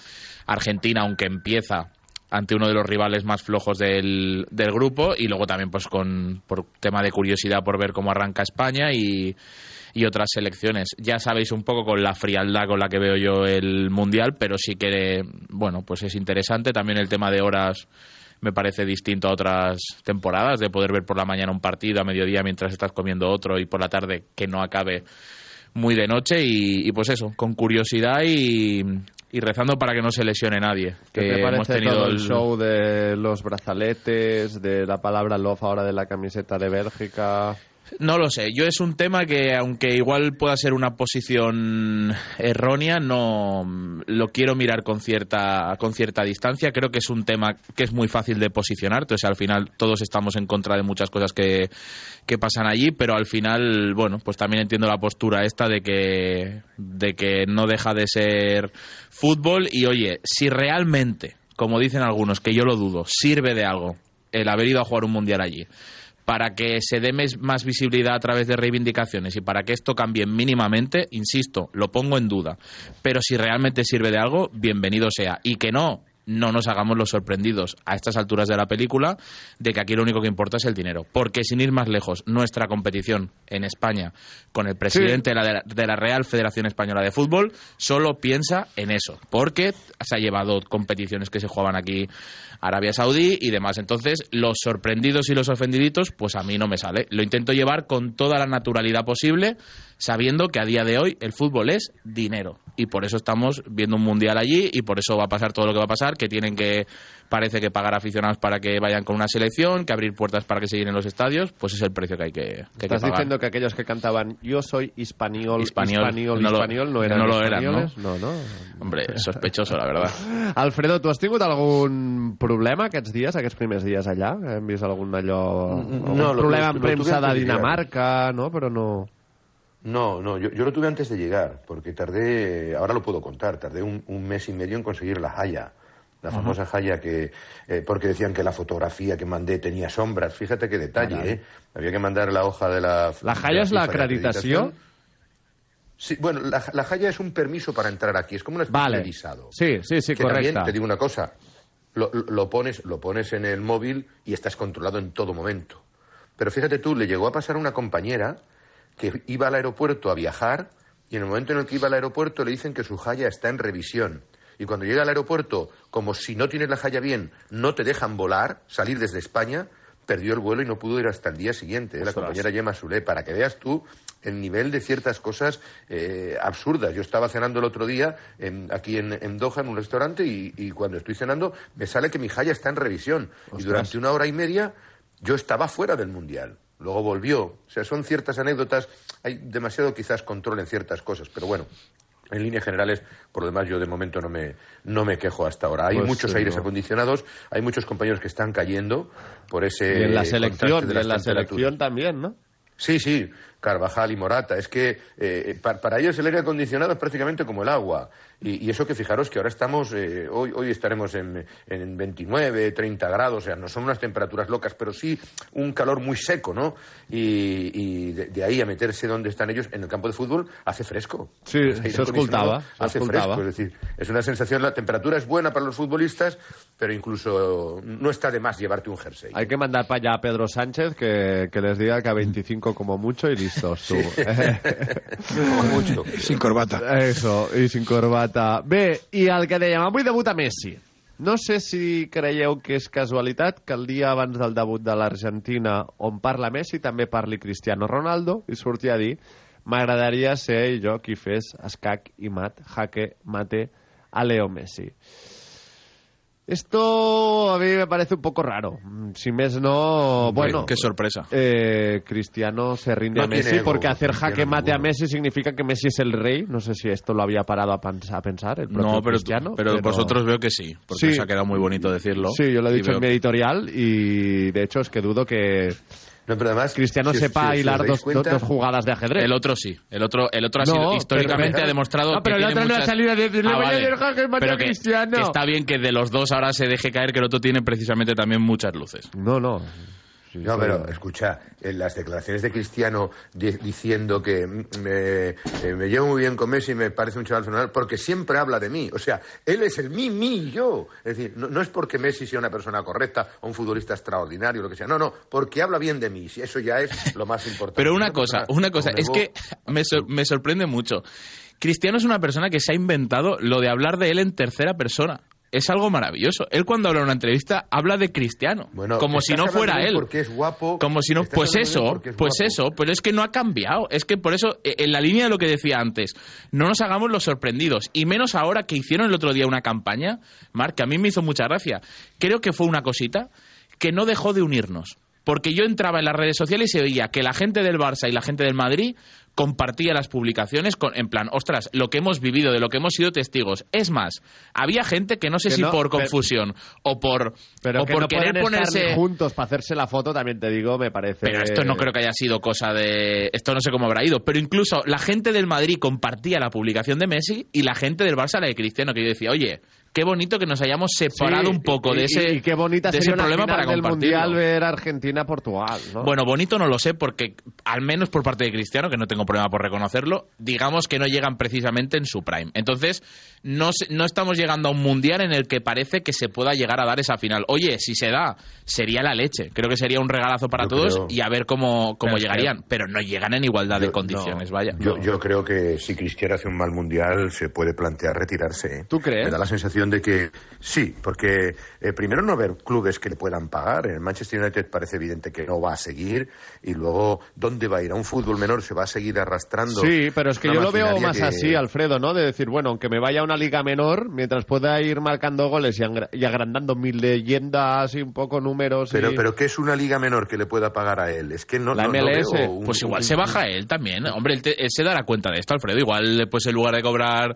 Speaker 34: Argentina, aunque empieza ante uno de los rivales más flojos del, del grupo. Y luego también pues con por tema de curiosidad por ver cómo arranca España y, y otras selecciones. Ya sabéis un poco con la frialdad con la que veo yo el Mundial, pero sí que, bueno, pues es interesante. También el tema de horas me parece distinto a otras temporadas, de poder ver por la mañana un partido, a mediodía mientras estás comiendo otro y por la tarde que no acabe muy de noche y, y pues eso, con curiosidad y, y rezando para que no se lesione nadie.
Speaker 2: ¿Qué
Speaker 34: Que
Speaker 2: te
Speaker 34: hemos
Speaker 2: parece
Speaker 34: tenido
Speaker 2: todo el
Speaker 34: el-
Speaker 2: show de los brazaletes, de la palabra love ahora de la camiseta de Bélgica?
Speaker 34: No lo sé. Yo es un tema que, aunque igual pueda ser una posición errónea, no lo quiero mirar con cierta, con cierta distancia. Creo que es un tema que es muy fácil de posicionar. Entonces, al final, todos estamos en contra de muchas cosas que, que pasan allí, pero al final, bueno, pues también entiendo la postura esta de que, de que no deja de ser fútbol. Y oye, si realmente, como dicen algunos, que yo lo dudo, sirve de algo el haber ido a jugar un mundial allí para que se dé más visibilidad a través de reivindicaciones y para que esto cambie mínimamente, insisto, lo pongo en duda. Pero si realmente sirve de algo, bienvenido sea. Y que no, no nos hagamos los sorprendidos a estas alturas de la película de que aquí lo único que importa es el dinero. Porque sin ir más lejos, nuestra competición en España con el presidente de, la, de la Real Federación Española de Fútbol solo piensa en eso. Porque se ha llevado competiciones que se jugaban aquí Arabia Saudí y demás. Entonces, los sorprendidos y los ofendiditos, pues a mí no me sale. Lo intento llevar con toda la naturalidad posible, sabiendo que a día de hoy el fútbol es dinero. Y por eso estamos viendo un mundial allí y por eso va a pasar todo lo que va a pasar, que tienen que, parece que pagar aficionados para que vayan con una selección, que abrir puertas para que se llenen los estadios, pues es el precio que hay que, que, hay que
Speaker 2: Estás
Speaker 34: pagar.
Speaker 2: diciendo que aquellos que cantaban yo soy hispaniol,
Speaker 34: Hispaniol,
Speaker 2: hispaniol,
Speaker 34: no
Speaker 2: hispaniol, eran
Speaker 34: no lo eran? ¿no?
Speaker 2: no, no.
Speaker 34: Hombre, sospechoso, la verdad. <laughs>
Speaker 2: Alfredo, tu has tingut algun problema aquests dies, aquests primers dies allà? Hem vist algun allò... algun
Speaker 33: No,
Speaker 2: problema en premsa de. Dinamarca, no? Però no...
Speaker 33: No, no, yo, yo lo tuve antes de llegar, porque tardé, ahora lo puedo contar, tardé un, un mes y medio en conseguir la Haya. La
Speaker 2: Ajá.
Speaker 33: famosa Haya que, eh, porque decían que la fotografía que mandé tenía sombras. Fíjate qué detalle. ¿eh? Había que mandar la hoja de la.
Speaker 2: La Haya és la
Speaker 33: FIFA de
Speaker 2: acreditació?
Speaker 33: Sí, bueno, la, la Haya es un permiso para entrar aquí, es como una especie
Speaker 2: Vale.
Speaker 33: visado.
Speaker 2: Sí, sí, sí,
Speaker 33: que
Speaker 2: correcte.
Speaker 33: también, te digo una cosa, lo, lo- lo pones, lo pones en el móvil y estás controlado en todo momento. Pero fíjate tú, le llegó a pasar a una compañera que iba al aeropuerto a viajar y en el momento en el que iba al aeropuerto le dicen que su Haya está en revisión. Y cuando llega al aeropuerto, como si no tienes la Haya bien, no te dejan volar, salir desde España, perdió el vuelo y no pudo ir hasta el día siguiente. ¿eh? La compañera Gemma Sule, para que veas tú el nivel de ciertas cosas eh, absurdas. Yo estaba cenando el otro día en- aquí en, en Doha, en un restaurante, y, y cuando estoy cenando me sale que mi Haya está en revisión. Y durante una hora y media yo estaba fuera del Mundial. Luego volvió. O sea, son ciertas anécdotas. Hay demasiado quizás control en ciertas cosas, pero bueno. En líneas generales, por lo demás, yo de momento no me, no me quejo hasta ahora. Hay
Speaker 2: Pues
Speaker 33: muchos
Speaker 2: sí,
Speaker 33: aires
Speaker 2: no.
Speaker 33: acondicionados, hay muchos compañeros que están cayendo por ese.
Speaker 2: Y en la
Speaker 33: contraste
Speaker 2: selección,
Speaker 33: de
Speaker 2: y en la selección también, ¿no?
Speaker 33: Sí, sí. Carvajal y Morata. Es que eh, pa- para, ellos el aire acondicionado es prácticamente como el agua. Y, y eso que fijaros que ahora estamos, eh, hoy, hoy estaremos en, en 29, 30 grados, o sea, no son unas temperaturas locas, pero sí un calor muy seco, ¿no? Y, y de, de ahí a meterse donde están ellos, en el campo de fútbol, hace fresco.
Speaker 2: Sí, se se
Speaker 33: Hace fresco, es decir, es una sensación, la temperatura es buena para los futbolistas, pero incluso no está de más llevarte un jersey.
Speaker 2: Hay que mandar para allá a Pedro Sánchez que, que les diga que a 25 como mucho y listos, tú.
Speaker 33: Como <laughs> mucho.
Speaker 21: Sin corbata.
Speaker 2: Eso, i sin corbata. Bé, i el que dèiem, avui debuta Messi. No sé si creieu que és casualitat que el dia abans del debut de l'Argentina on parla Messi també parli Cristiano Ronaldo i surti a dir m'agradaria ser jo qui fes escac i mat, jaque, mate a Leo Messi. Esto a mí me parece un poco raro. Mm, Si mes no, bueno,
Speaker 34: qué sorpresa.
Speaker 2: eh, Cristiano se rinde
Speaker 34: No
Speaker 2: a Messi
Speaker 34: ego,
Speaker 2: porque hacer jaque mate a. Messi significa que Messi es el rey. No sé si esto lo había parado a, pens- a pensar el propio
Speaker 34: No, pero,
Speaker 2: Cristiano.
Speaker 34: pero vosotros veo que sí, porque
Speaker 2: Sí.
Speaker 34: ha quedado muy bonito decirlo.
Speaker 2: Sí, yo lo he dicho en mi editorial y de hecho es que dudo que Cristiano
Speaker 33: si os-
Speaker 2: sepa
Speaker 33: si os
Speaker 2: hilar
Speaker 33: dais
Speaker 2: dos,
Speaker 33: cuenta-
Speaker 2: dos jugadas de ajedrez.
Speaker 34: El otro sí, el otro, el otro ha
Speaker 2: No,
Speaker 34: sido históricamente
Speaker 2: pero-
Speaker 34: ha demostrado
Speaker 2: No, pero
Speaker 34: que
Speaker 2: el otro no ha
Speaker 34: muchas-
Speaker 2: salido "Le
Speaker 34: Ah, vale. Pero que,
Speaker 2: Cristiano".
Speaker 34: que está bien que de los dos ahora se deje caer que el otro tiene precisamente también muchas luces.
Speaker 2: No, no.
Speaker 33: No, pero escucha, en las declaraciones de Cristiano di- diciendo que mm, me, eh, me llevo muy bien con Messi, me parece un chaval fenomenal, porque siempre habla de mí. O sea, él es el mí, mí, yo. Es decir, no, no es porque Messi sea una persona correcta o un futbolista extraordinario, lo que sea. No, no, porque habla bien de mí. Eso ya es lo más importante.
Speaker 34: Pero una cosa, una cosa, es que me, sor- me sorprende mucho. Cristiano es una persona que se ha inventado lo de hablar de él en tercera persona. Es algo maravilloso. Él cuando habla en una entrevista habla de Cristiano,
Speaker 33: Bueno,
Speaker 34: como si no fuera él.
Speaker 33: Porque es guapo.
Speaker 34: Como si no, pues eso, pues eso, pero es que no ha cambiado. Es que por eso, eh, en la línea de lo que decía antes, no nos hagamos los sorprendidos. Y menos ahora que hicieron el otro día una campaña, Marc, que a mí me hizo mucha gracia. Creo que fue una cosita que no dejó de unirnos. Porque yo entraba en las redes sociales y se veía que la gente del Barça y la gente del Madrid compartía las publicaciones con, en plan, ostras, lo que hemos vivido, de lo que hemos sido testigos. Es más, había gente que no sé
Speaker 2: Que
Speaker 34: si
Speaker 2: no,
Speaker 34: por
Speaker 2: pero-
Speaker 34: confusión o por,
Speaker 2: Pero
Speaker 34: o
Speaker 2: que
Speaker 34: por
Speaker 2: no
Speaker 34: querer ponerse...
Speaker 2: juntos para hacerse la foto, también te digo, me parece...
Speaker 34: Pero esto no creo que haya sido cosa de... Esto no sé cómo habrá ido. Pero incluso la gente del Madrid compartía la publicación de Messi y la gente del Barça la de Cristiano, que yo decía, oye, qué bonito que nos hayamos separado
Speaker 2: Sí,
Speaker 34: un poco
Speaker 2: y-
Speaker 34: de ese,
Speaker 2: y, y qué bonita
Speaker 34: de
Speaker 2: sería
Speaker 34: ese problema
Speaker 2: final
Speaker 34: para
Speaker 2: del. Mundial ver Argentina-Portugal, ¿no?
Speaker 34: Bueno, bonito no lo sé porque, al menos por parte de Cristiano, que no tengo problema por reconocerlo, digamos que no llegan precisamente en su prime. Entonces, no, no estamos llegando a un mundial en el que parece que se pueda llegar a dar esa final. Oye, si se da, sería la leche. Creo que sería un regalazo para
Speaker 33: Yo
Speaker 34: todos
Speaker 33: creo-
Speaker 34: y a ver cómo, cómo
Speaker 33: Pero
Speaker 34: llegarían. Pero no llegan en igualdad de condiciones, vaya.
Speaker 33: Yo, yo creo que si Cristiano hace un mal mundial se puede plantear retirarse. ¿eh?
Speaker 2: ¿Tú crees?
Speaker 33: Me da la sensación de que sí, porque eh, primero no haber clubes que le puedan pagar. En el Manchester United parece evidente que no va a seguir. Y luego, ¿dónde va a ir? ¿A un fútbol menor? ¿Se va a seguir arrastrando?
Speaker 2: Sí, pero es que yo lo veo más
Speaker 33: que-
Speaker 2: así, Alfredo, ¿no? De decir, bueno, aunque me vaya a una liga menor, mientras pueda ir marcando goles y, agrandando mis leyendas y un poco números
Speaker 33: Pero,
Speaker 2: y...
Speaker 33: pero ¿qué es una liga menor que le pueda pagar a él? Es que no,
Speaker 2: La
Speaker 33: no- no
Speaker 2: MLS.
Speaker 33: veo un-
Speaker 34: Pues igual
Speaker 33: un-
Speaker 34: se baja él también. Hombre, él, te- él se dará cuenta de esto, Alfredo. Igual, pues en lugar de cobrar,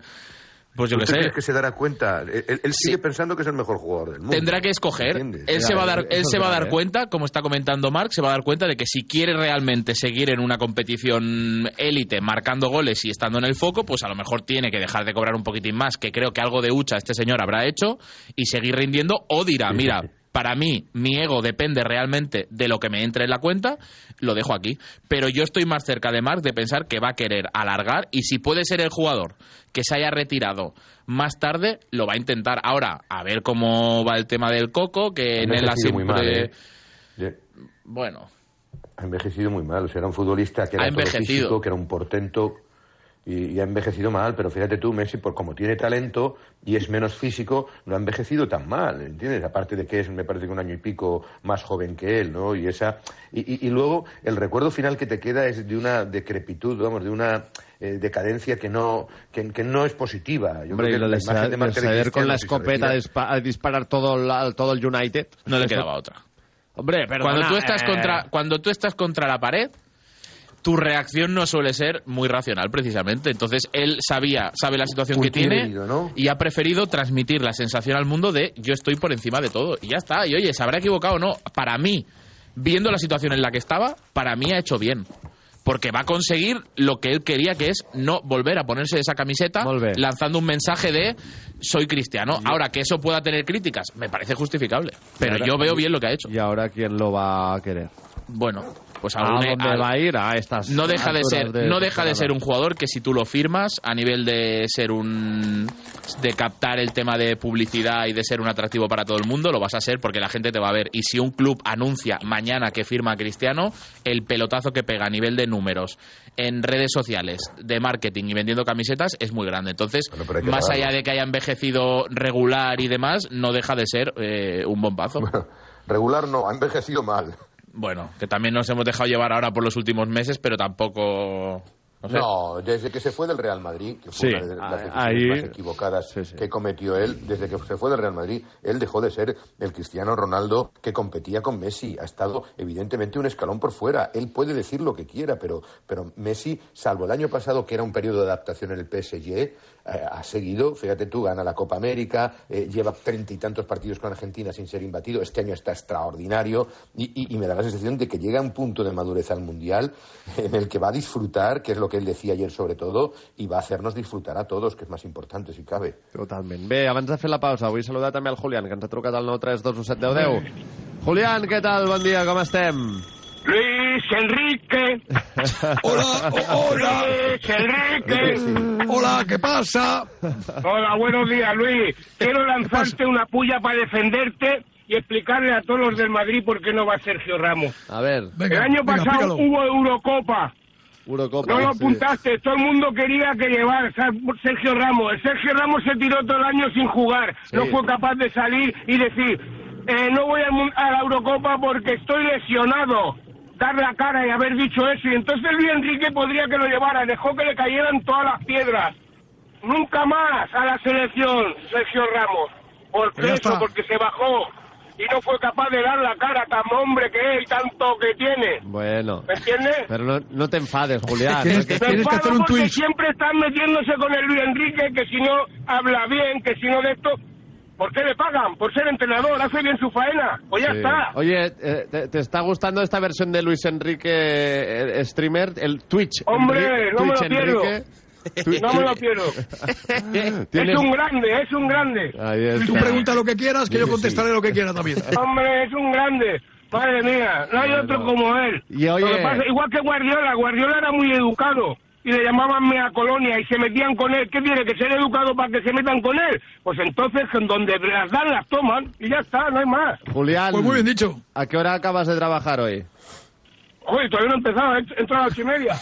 Speaker 34: pues yo
Speaker 33: ¿Tú
Speaker 34: qué sé,
Speaker 33: crees que se dará cuenta? Él, sigue pensando que es el mejor jugador del mundo.
Speaker 34: tendrá que escoger. Él se va a dar, él se va a dar
Speaker 33: ¿eh?
Speaker 34: cuenta, como está comentando Marc, se va a dar cuenta de que si quiere realmente seguir en una competición élite, marcando goles y estando en el foco, pues a lo mejor tiene que dejar de cobrar un poquitín más, que creo que algo de hucha este señor habrá hecho, y seguir rindiendo, o dirá, mira, para mí, mi ego depende realmente de lo que me entre en la cuenta, lo dejo aquí. Pero yo estoy más cerca de Marc de pensar que va a querer alargar y si puede ser el jugador que se haya retirado más tarde, lo va a intentar. Ahora, a ver cómo va el tema del Coco, que en él ha
Speaker 33: envejecido muy
Speaker 34: siempre...
Speaker 33: mal, ¿eh?
Speaker 34: Bueno,
Speaker 33: Ha envejecido muy mal. O sea, era un futbolista que era
Speaker 34: Ha
Speaker 33: todo
Speaker 34: envejecido.
Speaker 33: físico, que era un portento y, y ha envejecido mal. Pero fíjate tú, Messi, por como tiene talento y es menos físico, no ha envejecido tan mal, ¿entiendes? Aparte de que es, me parece que un año y pico más joven que él, ¿no? Y esa y, y- y luego el recuerdo final que te queda es de una decrepitud, vamos, de una eh, decadencia que no que, que no es positiva. Yo
Speaker 2: Hombre,
Speaker 33: creo
Speaker 2: y
Speaker 33: que
Speaker 2: lo
Speaker 33: la
Speaker 2: de,
Speaker 33: imagen
Speaker 2: sa-
Speaker 33: de marca
Speaker 2: de
Speaker 33: de
Speaker 2: saber con la escopeta
Speaker 33: retira-
Speaker 2: dispa- a disparar todo, la- todo el United.
Speaker 34: no le quedaba otra.
Speaker 2: Hombre, perdona,
Speaker 34: cuando tú estás
Speaker 2: eh,
Speaker 34: contra cuando tú estás contra la pared tu reacción no suele ser muy racional precisamente entonces él sabía sabe la situación que tiene
Speaker 33: herido, ¿no?
Speaker 34: y ha preferido transmitir la sensación al mundo de yo estoy por encima de todo y ya está y oye se habrá equivocado o no para mí viendo la situación en la que estaba para mí ha hecho bien porque va a conseguir lo que él quería, que es no volver a ponerse esa camiseta, lanzando un mensaje de soy cristiano. Ahora, que eso pueda tener críticas, me parece justificable. Pero
Speaker 2: ahora-
Speaker 34: yo veo bien lo que ha hecho.
Speaker 2: ¿Y ahora quién lo va a querer?
Speaker 34: Bueno, pues
Speaker 2: ¿A
Speaker 34: algún-
Speaker 2: dónde
Speaker 34: al-
Speaker 2: va a ir? A estas
Speaker 34: no deja de ser
Speaker 2: de
Speaker 34: no deja de ser un jugador que si tú lo firmas a nivel de ser un de captar el tema de publicidad y de ser un atractivo para todo el mundo lo vas a ser porque la gente te va a ver y si un club anuncia mañana que firma a Cristiano el pelotazo que pega a nivel de números en redes sociales de marketing y vendiendo camisetas es muy grande entonces más allá de que haya envejecido regular y demás no deja de ser eh, un bombazo
Speaker 33: Regular no, ha envejecido mal.
Speaker 34: Bueno que también nos hemos dejado llevar ahora por los últimos meses pero tampoco no sé.
Speaker 33: No, desde que se fue del Real Madrid, que
Speaker 34: Sí,
Speaker 33: fue una de las decisiones
Speaker 34: ahí-
Speaker 33: más equivocadas que cometió él, desde que se fue del Real Madrid, él dejó de ser el Cristiano Ronaldo que competía con Messi. Ha estado evidentemente un escalón por fuera. Él puede decir lo que quiera, pero, pero Messi, salvo el año pasado, que era un periodo de adaptación en el PSG, ha seguido, fíjate tú, gana la Copa América, eh, lleva treinta y tantos partidos con Argentina sin ser imbatido. Este año está extraordinario y, me da la sensación de que llega un punto de madurez al Mundial en el que va a disfrutar, que es lo que él decía ayer sobre todo, y va a hacernos disfrutar a todos, que es más importante si cabe.
Speaker 2: Totalment. Bé, abans de fer la pausa, vull saludar també al Julián, que ens ha trucat al 932171010. Julián, què tal? Bon dia, com estem?
Speaker 35: Luis Enrique. <laughs>
Speaker 21: Hola, hola.
Speaker 35: Luis Enrique.
Speaker 21: Hola, ¿qué pasa?
Speaker 35: Hola, buenos días, Luis. Quiero lanzarte una puya para defenderte y explicarle a todos los del Madrid por qué no va Sergio Ramos.
Speaker 2: A ver.
Speaker 35: el año pasado hubo Eurocopa.
Speaker 2: Eurocopa.
Speaker 35: No lo
Speaker 2: sí.
Speaker 35: apuntaste, todo el mundo quería que llevara Sergio Ramos. El Sergio Ramos se tiró todo el año sin jugar, no fue capaz de salir y decir, eh, no voy a la Eurocopa porque estoy lesionado. Dar la cara y haber dicho eso. Y entonces Luis Enrique podría que lo llevara, dejó que le cayeran todas las piedras. Nunca más a la selección, Sergio Ramos. ¿Por qué
Speaker 21: Ya
Speaker 35: eso?
Speaker 21: está.
Speaker 35: Porque se bajó y no fue capaz de dar la cara tan hombre que es y tanto que tiene.
Speaker 2: Bueno.
Speaker 35: ¿Me entiendes?
Speaker 2: Pero no, no te enfades, Julián.
Speaker 21: Tienes que- tienes que hacer un
Speaker 35: porque
Speaker 21: twist.
Speaker 35: siempre están metiéndose con el Luis Enrique, que si no habla bien, que si no de esto... ¿Por qué le pagan? Por ser entrenador, hace bien su faena. Pues ya
Speaker 2: Sí.
Speaker 35: está.
Speaker 2: Oye, eh, ¿te, te está gustando esta versión de Luis Enrique eh, streamer? El Twitch.
Speaker 35: Hombre,
Speaker 2: Enri-
Speaker 35: no me
Speaker 2: Twitch
Speaker 35: lo pierdo.
Speaker 2: Enrique. Twi-
Speaker 35: No me lo pierdo. <laughs> <laughs>
Speaker 2: Tienes-
Speaker 35: Es un grande, es un grande.
Speaker 2: Ahí está.
Speaker 21: Tú pregunta lo que quieras, que yo contestaré lo que quiera también. <laughs>
Speaker 35: Hombre, es un grande. Madre mía, no hay otro como él.
Speaker 2: Y oye-
Speaker 35: Lo que pasa- igual que Guardiola, Guardiola era muy educado. Y le llamaban mea colonia y se metían con él. ¿Qué tiene que ser educado para que se metan con él? Pues entonces, en donde las dan, las toman. Y ya está, no hay más.
Speaker 2: Julián.
Speaker 21: Pues muy bien dicho.
Speaker 2: ¿A qué hora acabas de trabajar hoy?
Speaker 35: Oye, todavía no he empezado, he entrado a las ocho y media.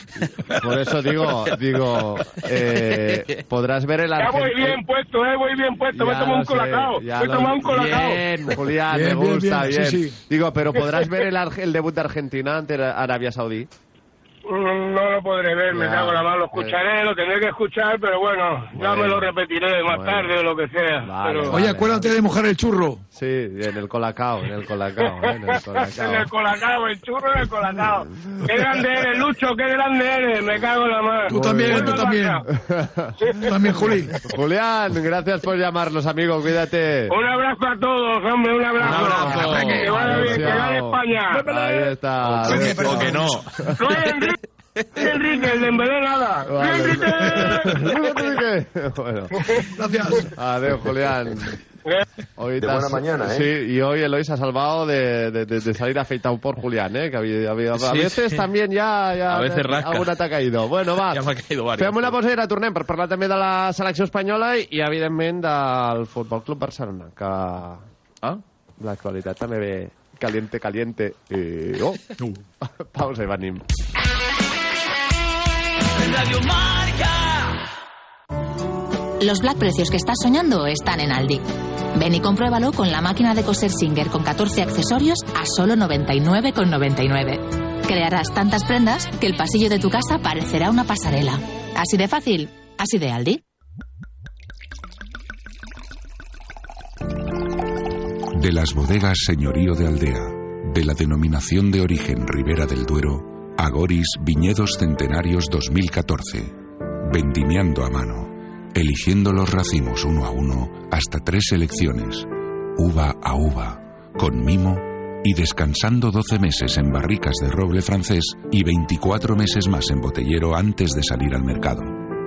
Speaker 2: Por eso digo, digo, eh, podrás ver el
Speaker 35: Ya voy
Speaker 2: Argentina.
Speaker 35: bien puesto, eh, voy bien puesto. Me he tomado un colacao. Me he tomado un colacao.
Speaker 2: Bien, Julián,
Speaker 21: Bien,
Speaker 2: me gusta,
Speaker 21: bien,
Speaker 2: bien.
Speaker 21: sí, sí.
Speaker 2: Digo, pero podrás ver el, el debut de Argentina ante Arabia Saudí.
Speaker 35: Mm, No lo podré ver, me cago en la mano. Lo escucharé, lo tendré que escuchar, pero bueno, ya me lo repetiré más
Speaker 2: Bueno.
Speaker 35: tarde o lo que sea.
Speaker 2: Vale,
Speaker 35: pero...
Speaker 21: Oye, acuérdate de mojar el churro.
Speaker 2: Sí, en el colacao, en el colacao, ¿eh? en el <laughs>
Speaker 35: en el
Speaker 2: colacao.
Speaker 35: el churro en el colacao. Qué grande eres, Lucho, qué grande eres. Me cago en la mano.
Speaker 21: Tú también, tú también. Tú también, Juli.
Speaker 2: Julián, gracias por llamarnos, amigo, cuídate.
Speaker 35: Un abrazo a todos, hombre, un abrazo.
Speaker 34: Un abrazo.
Speaker 35: Que vaya bien, que gane España.
Speaker 2: Ahí está.
Speaker 34: o que no
Speaker 35: Enrique, el de Embelé nada.
Speaker 2: Vale.
Speaker 35: Enrique. <laughs>
Speaker 2: bueno,
Speaker 21: Gracias.
Speaker 2: adiós, Julián. Hoy
Speaker 33: De
Speaker 2: te has-
Speaker 33: buena mañana, ¿eh?
Speaker 2: Sí, y hoy Eloy se ha salvado de, de- de- de salir afeitado por Julián, ¿eh? Que había, había- a
Speaker 34: Sí,
Speaker 2: veces
Speaker 34: sí.
Speaker 2: también ya... ya
Speaker 34: A veces rasca.
Speaker 2: Alguna t'ha caído. Bueno, va.
Speaker 34: Ja m'ha caído varios.
Speaker 2: Fem una pausa i retornem per parlar també de la selecció espanyola i, i evidentment, del Futbol Club Barcelona, que
Speaker 34: ah?
Speaker 2: l'actualitat també ve caliente, caliente. I... Oh! <laughs> pausa i venim.
Speaker 4: Radio Marca.
Speaker 36: Los black precios que estás soñando están en Aldi. Ven y compruébalo con la máquina de coser Singer con 14 accesorios a solo 99,99. Crearás tantas prendas que el pasillo de tu casa parecerá una pasarela. Así de fácil, así de Aldi.
Speaker 37: De las bodegas Señorío de Aldea, de la denominación de origen Ribera del Duero, Agoris Viñedos Centenarios 2014. Vendimiando a mano, eligiendo los racimos uno a uno hasta tres selecciones, uva a uva, con mimo y descansando 12 meses en barricas de roble francés y 24 meses más en botellero antes de salir al mercado.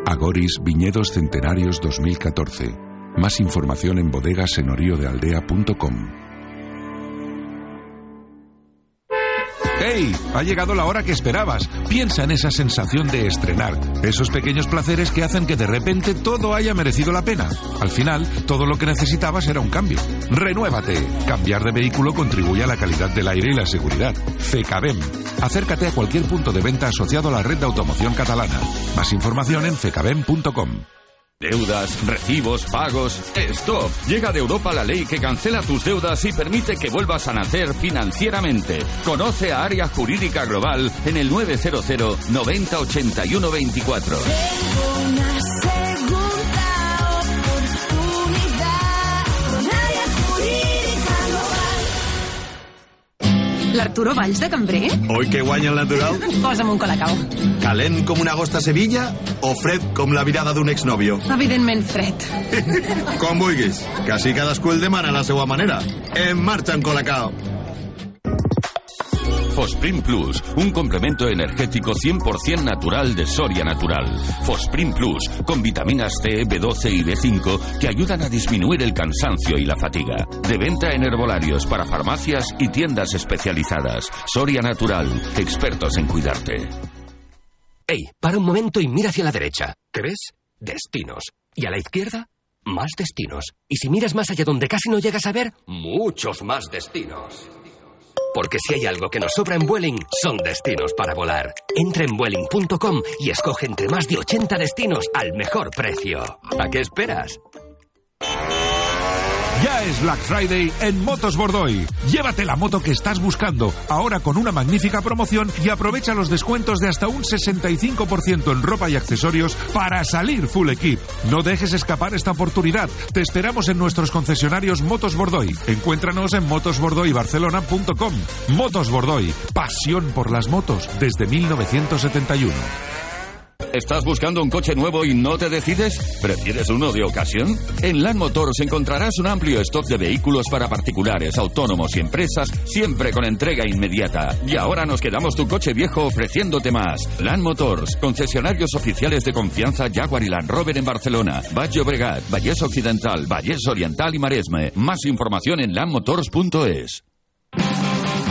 Speaker 37: Agoris Viñedos Centenarios 2014. Más información en bodegasenorioddealdea.com.
Speaker 3: ¡Hey! Ha llegado la hora que esperabas. Piensa en esa sensación de estrenar, esos pequeños placeres que hacen que de repente todo haya merecido la pena. Al final, todo lo que necesitabas era un cambio. ¡Renuévate! Cambiar de vehículo contribuye a la calidad del aire y la seguridad. FECABEM. Acércate a cualquier punto de venta asociado a la red de automoción catalana. Más información en fecabem.com.
Speaker 38: Deudas, recibos, pagos. ¡Stop! Llega de Europa la ley que cancela tus deudas y permite que vuelvas a nacer financieramente. Conoce a Área Jurídica Global en el 900 90 81 24.
Speaker 39: L'Arturo Valls de Cambrer?
Speaker 40: Oi que guanya el natural?
Speaker 39: Posa'm un colacao.
Speaker 40: Calent com una agosta a Sevilla o fred com la virada d'un exnòvio?
Speaker 39: Evidentment fred.
Speaker 40: Com vulguis, que així cadascú el demana a la seva manera. En marxa amb Colacao.
Speaker 38: Fosprin Plus, un complemento energético 100% natural de Soria Natural. Fosprin Plus, con vitaminas C, B12 y B5 que ayudan a disminuir el cansancio y la fatiga. De venta en herbolarios para farmacias y tiendas especializadas. Soria Natural, expertos en cuidarte.
Speaker 41: Ey, para un momento y mira hacia la derecha. ¿Qué ves? Destinos. Y a la izquierda, más destinos. Y si miras más allá donde casi no llegas a ver, muchos más destinos. Porque si hay algo que nos sobra en Vueling, son destinos para volar. Entra en Vueling.com y escoge entre más de 80 destinos al mejor precio. ¿A qué esperas?
Speaker 3: Es Black Friday en Motos Bordoy. Llévate la moto que estás buscando, ahora con una magnífica promoción y aprovecha los descuentos de hasta un 65% en ropa y accesorios para salir full equip. No dejes escapar esta oportunidad. Te esperamos en nuestros concesionarios Motos Bordoy. Encuéntranos en motosbordoybarcelona.com. Motos Bordoy, pasión por las motos desde 1971.
Speaker 38: ¿Estás buscando un coche nuevo y no te decides? ¿Prefieres uno de ocasión? En Land Motors encontrarás un amplio stock de vehículos para particulares, autónomos y empresas, siempre con entrega inmediata. Y ahora nos quedamos tu coche viejo ofreciéndote más. Land Motors, concesionarios oficiales de confianza Jaguar y Land Rover en Barcelona, Valle Obregat, Vallés Occidental, Vallés Oriental y Maresme. Más información en landmotors.es.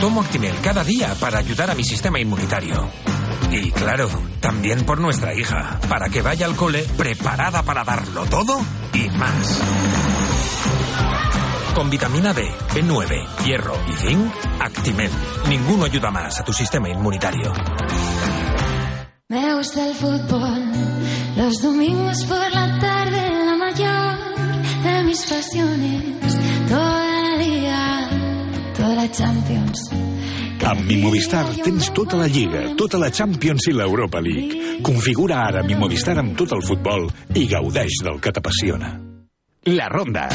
Speaker 42: Tomo Actimel cada día para ayudar a mi sistema inmunitario. Y claro, también por nuestra hija, para que vaya al cole preparada para darlo todo y más. Con vitamina D, B9, hierro y zinc, Actimel. Ninguno ayuda más a tu sistema inmunitario.
Speaker 4: Me gusta el fútbol, los domingos por la tarde, la mayor de mis pasiones. Toda la liga, toda la Champions.
Speaker 43: Amb Mi Movistar tens tota la Lliga, tota la Champions i l'Europa League. Configura ara Mi Movistar amb tot el futbol i gaudeix del que t'apassiona.
Speaker 9: La Ronda.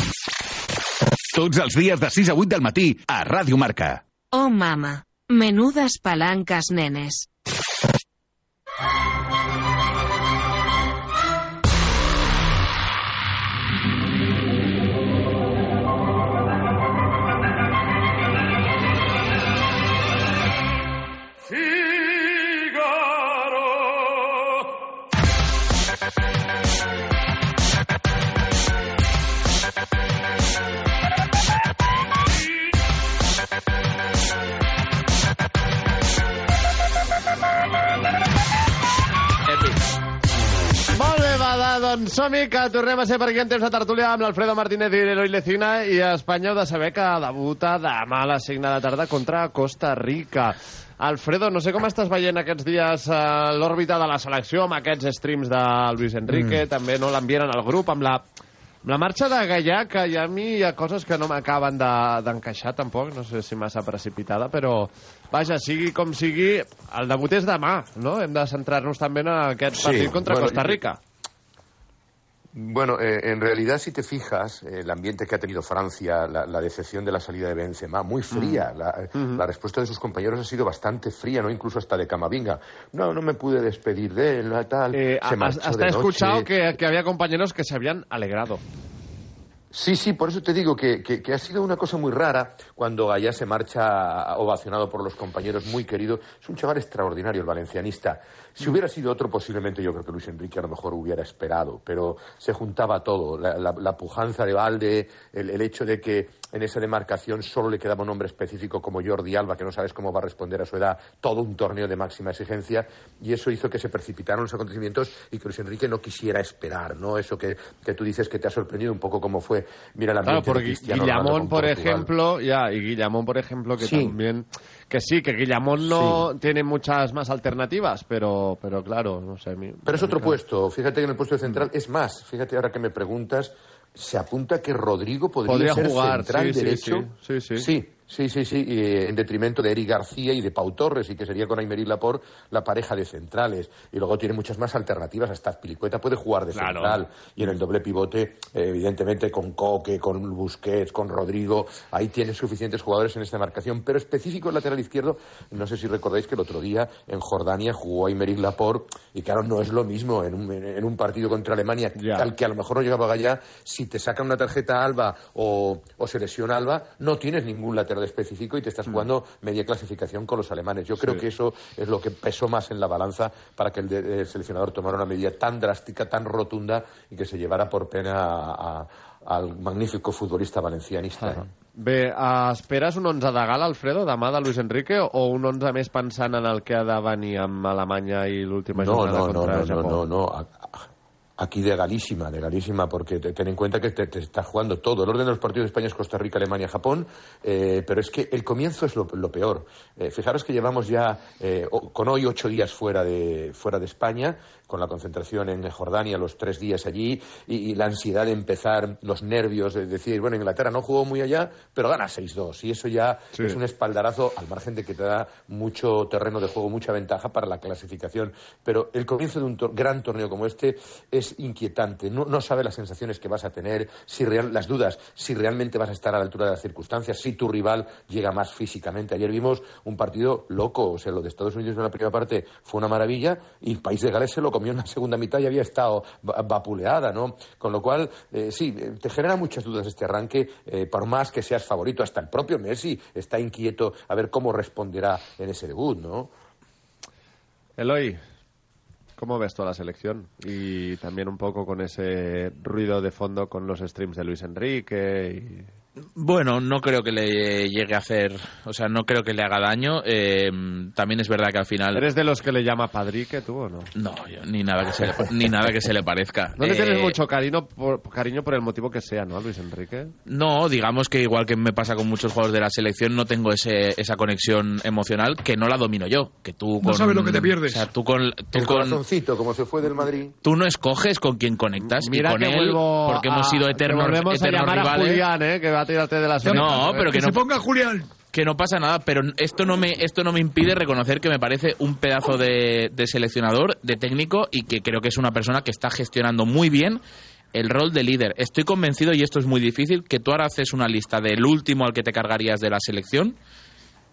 Speaker 9: Tots els dies de 6 a 8 del matí a Ràdio Marca.
Speaker 44: Oh, mama. Menudas palancas, nenes.
Speaker 2: Doncs som-hi, que tornem a ser per aquí en temps de tertúlia amb l'Alfredo Martínez i l'Eloi Lecina i heu de saber que debuta demà a les 5 de la tarda contra Costa Rica. Alfredo, no sé com estàs veient aquests dies eh, l'òrbita de la selecció amb aquests streams de Luis Enrique,
Speaker 21: Mm.
Speaker 2: també no l'envien al grup, amb la, amb la marxa de Gaià, que ha a mi hi ha coses que no m'acaben de- d'encaixar tampoc, no sé si massa precipitada, però vaja, sigui com sigui, el debut és demà, no? Hem de centrar-nos també en aquest
Speaker 33: Sí,
Speaker 2: partit contra
Speaker 33: bueno,
Speaker 2: Costa Rica.
Speaker 33: Bueno, eh, en realidad, si te fijas, eh, el ambiente que ha tenido Francia, la, la decepción de la salida de Benzema, muy fría.
Speaker 2: Mm.
Speaker 33: La, la respuesta de sus compañeros ha sido bastante fría, ¿no? Incluso hasta de Camavinga. No, no me pude despedir de él, tal.
Speaker 2: Eh,
Speaker 33: se
Speaker 2: hasta he escuchado que había compañeros que se habían alegrado.
Speaker 33: Sí, sí, por eso te digo que, que- ha sido una cosa muy rara cuando Gallá se marcha ovacionado por los compañeros, muy querido. Es un chaval extraordinario, el valencianista. Si hubiera sido otro, posiblemente yo creo que Luis Enrique a lo mejor hubiera esperado, pero se juntaba todo. La, la- la pujanza de Valde, el, hecho de que en esa demarcación solo le quedaba un nombre específico como Jordi Alba, que no sabes cómo va a responder a su edad, todo un torneo de máxima exigencia, y eso hizo que se precipitaron los acontecimientos y que Luis Enrique no quisiera esperar, ¿no? Eso que, que tú dices que te ha sorprendido un poco cómo fue. Mira la
Speaker 2: Claro, por Gui- Guillamón, por ejemplo, ya, y Guillamón, por ejemplo, que
Speaker 33: Sí.
Speaker 2: también, que sí, que Guillamón no tiene muchas más alternativas, pero, pero claro, no sé. mi-
Speaker 33: Pero es otro
Speaker 2: mi-
Speaker 33: puesto. Fíjate que en el puesto de central es más. Fíjate ahora que me preguntas, se apunta que Rodrigo podría,
Speaker 2: Podría
Speaker 33: ser
Speaker 2: jugar,
Speaker 33: central
Speaker 2: sí, sí,
Speaker 33: derecho.
Speaker 2: sí, sí, sí.
Speaker 33: sí, sí, sí, sí, eh, en detrimento de Eric García y de Pau Torres, y que sería con Aymer y Laporte la pareja de centrales. Y luego tiene muchas más alternativas. Hasta Pilicueta puede jugar de
Speaker 2: Claro.
Speaker 33: central. Y en el doble pivote, eh, evidentemente, con Coque, con Busquets, con Rodrigo, ahí tiene suficientes jugadores en esta marcación. Pero específico el lateral izquierdo, no sé si recordáis que el otro día en Jordania jugó Aymeric Laporte, y claro, no es lo mismo en un, en un partido contra Alemania, al que a lo mejor no llegaba allá, si te sacan una tarjeta Alba o, o se lesiona Alba, no tienes ningún lateral específico y te estás jugando media clasificación con los alemanes. Yo creo
Speaker 2: Sí.
Speaker 33: que eso es lo que pesó más en la balanza para que el, de- el seleccionador tomara una medida tan drástica, tan rotunda y que se llevara por pena a- a- al magnífico futbolista valencianista. ¿eh?
Speaker 2: Bé, eh, esperes un 11 de gala, Alfredo, demà de Luis Enrique, o un 11 més pensant en el que ha de venir amb Alemanya i l'última
Speaker 33: No,
Speaker 2: jornada
Speaker 33: no, no,
Speaker 2: contra
Speaker 33: no, no,
Speaker 2: Japó?
Speaker 33: no, no. A- a- Aquí de galísima, de galísima, porque te- ten en cuenta que te, está jugando todo. El orden de los partidos de España es Costa Rica, Alemania, Japón, eh, pero es que el comienzo es lo, peor. Eh, fijaros que llevamos ya, eh, con hoy, ocho días fuera de, fuera de España, con la concentración en Jordania, los tres días allí, y, y la ansiedad de empezar, los nervios, de decir, bueno, Inglaterra no jugó muy allá, pero gana 6-2, y eso ya
Speaker 2: Sí.
Speaker 33: es un espaldarazo, al margen de que te da mucho terreno de juego, mucha ventaja para la clasificación. Pero el comienzo de un tor- gran torneo como este es inquietante. No, no sabe las sensaciones que vas a tener, si real- las dudas, si realmente vas a estar a la altura de las circunstancias, si tu rival llega más físicamente. Ayer vimos un partido loco, o sea, lo de Estados Unidos en la primera parte fue una maravilla y el país de Gales se lo comió en la segunda mitad y había estado va- vapuleada, ¿no? Con lo cual, eh, sí, eh, te genera muchas dudas este arranque, eh, por más que seas favorito. Hasta el propio Messi está inquieto a ver cómo responderá en ese debut, ¿no?
Speaker 2: Eloy, ¿cómo ves toda la selección? Y también un poco con ese ruido de fondo con los streams de Luis Enrique y...
Speaker 34: Bueno, no creo que le llegue a hacer, o sea, no creo que le haga daño. Eh, también es verdad que al final
Speaker 2: ¿Eres de los que le llama Padrique tú o no?
Speaker 34: no, yo- ni nada que se le, ni nada que se le parezca.
Speaker 2: No le
Speaker 34: Eh,
Speaker 2: tienes mucho cariño por, cariño por el motivo que sea, ¿no, a Luis Enrique?
Speaker 34: No, digamos que igual que me pasa con muchos jugadores de la selección, no tengo ese, esa conexión emocional que no la domino yo. Que tú
Speaker 21: No
Speaker 34: con,
Speaker 21: sabes lo que te pierdes.
Speaker 34: O sea, tú con, tú
Speaker 33: El
Speaker 34: con,
Speaker 33: corazoncito, como se fue del Madrid.
Speaker 34: tú no escoges con quién conectas
Speaker 2: Mira
Speaker 34: y con
Speaker 2: que
Speaker 34: él,
Speaker 2: vuelvo
Speaker 34: porque
Speaker 2: a-
Speaker 34: hemos sido
Speaker 2: que
Speaker 34: eternos,
Speaker 2: a
Speaker 34: eternos
Speaker 2: llamar a
Speaker 34: rivales.
Speaker 2: Julián, ¿eh? Que va a tirarte de orejas,
Speaker 34: No, pero que,
Speaker 21: Que
Speaker 34: no,
Speaker 21: se ponga Julián.
Speaker 34: que no pasa nada, pero esto no me esto no me impide reconocer que me parece un pedazo de, de seleccionador, de técnico y que creo que es una persona que está gestionando muy bien el rol de líder. Estoy convencido y esto es muy difícil que tú ahora haces una lista del último al que te cargarías de la selección,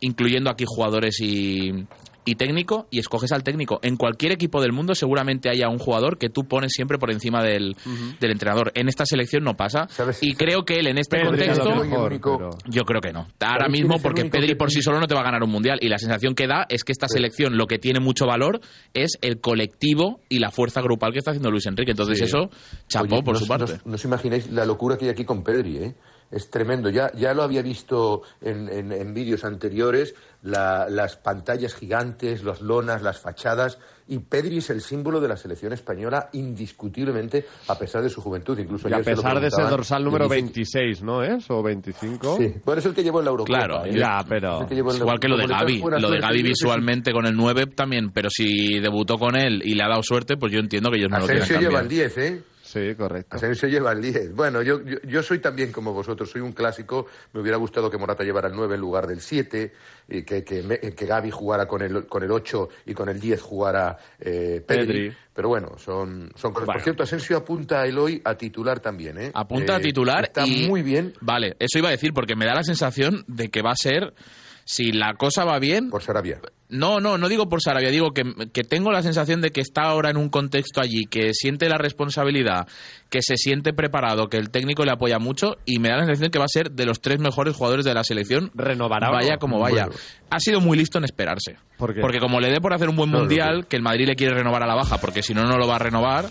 Speaker 34: incluyendo aquí jugadores y y técnico y escoges al técnico. En cualquier equipo del mundo seguramente haya un jugador que tú pones siempre por encima del, del entrenador. En esta selección no pasa. Y creo que él en este contexto...
Speaker 33: mejor, pero-
Speaker 34: Yo creo que no. Ahora
Speaker 33: ¿Sabes quién
Speaker 34: mismo, porque Pedri por sí solo no te va a ganar un mundial. Y la sensación que da es que esta selección lo que tiene mucho valor es el colectivo y la fuerza grupal que está haciendo Luis Enrique. Entonces,
Speaker 33: Sí.
Speaker 34: eso, chapó
Speaker 33: Oye,
Speaker 34: por
Speaker 33: no,
Speaker 34: su parte.
Speaker 33: No, no os imagináis la locura que hay aquí con Pedri, ¿eh? Es tremendo. Ya, ya lo había visto en, en- en vídeos anteriores, la- las pantallas gigantes, las lonas, las fachadas. Y Pedri es el símbolo de la selección española indiscutiblemente, a pesar de su juventud. Incluso
Speaker 2: Y a
Speaker 33: lo
Speaker 2: pesar de ese dorsal número
Speaker 33: dice-
Speaker 2: 26, ¿no es? ¿O 25?
Speaker 33: Sí, bueno, es el que llevó en la Eurocopa.
Speaker 34: Claro,
Speaker 33: ¿eh?
Speaker 34: ya,
Speaker 2: pero-
Speaker 33: que la-
Speaker 34: Igual que lo de Gaby. Lo de Gaby visualmente con el 9 también. Pero si debutó con él y le ha dado suerte, pues yo entiendo que ellos no lo
Speaker 33: Asensio
Speaker 34: quieran
Speaker 33: lleva
Speaker 34: cambiar.
Speaker 33: el 10, ¿eh?
Speaker 2: Sí, correcto.
Speaker 33: Asensio lleva el 10. Bueno, yo, yo, yo soy también como vosotros, soy un clásico. Me hubiera gustado que Morata llevara el 9 en lugar del 7, y que, que, me- que Gaby jugara con el, con el 8 y con el 10 jugara eh, Pedri.
Speaker 2: Pedri.
Speaker 33: Pero bueno, son, son cosas.
Speaker 34: Bueno.
Speaker 33: Por cierto, Asensio apunta a Eloy a titular también, ¿eh?
Speaker 34: Apunta a
Speaker 33: Eh,
Speaker 34: titular
Speaker 33: Está
Speaker 34: y...
Speaker 33: muy bien.
Speaker 34: Vale, eso iba a decir, porque me da la sensación de que va a ser, si la cosa va bien...
Speaker 33: Por Sarabia.
Speaker 34: No, no, no digo por Sarabia, digo que, que tengo la sensación de que está ahora en un contexto allí, que siente la responsabilidad, que se siente preparado, que el técnico le apoya mucho y me da la sensación que va a ser de los tres mejores jugadores de la selección.
Speaker 2: Renovará.
Speaker 34: Vaya como vaya.
Speaker 2: Bueno.
Speaker 34: Ha sido muy listo en esperarse.
Speaker 2: ¿Por qué?
Speaker 34: Porque como le dé por hacer un buen
Speaker 2: No,
Speaker 34: mundial, que el Madrid le quiere renovar a la baja, porque si no, no lo va a renovar.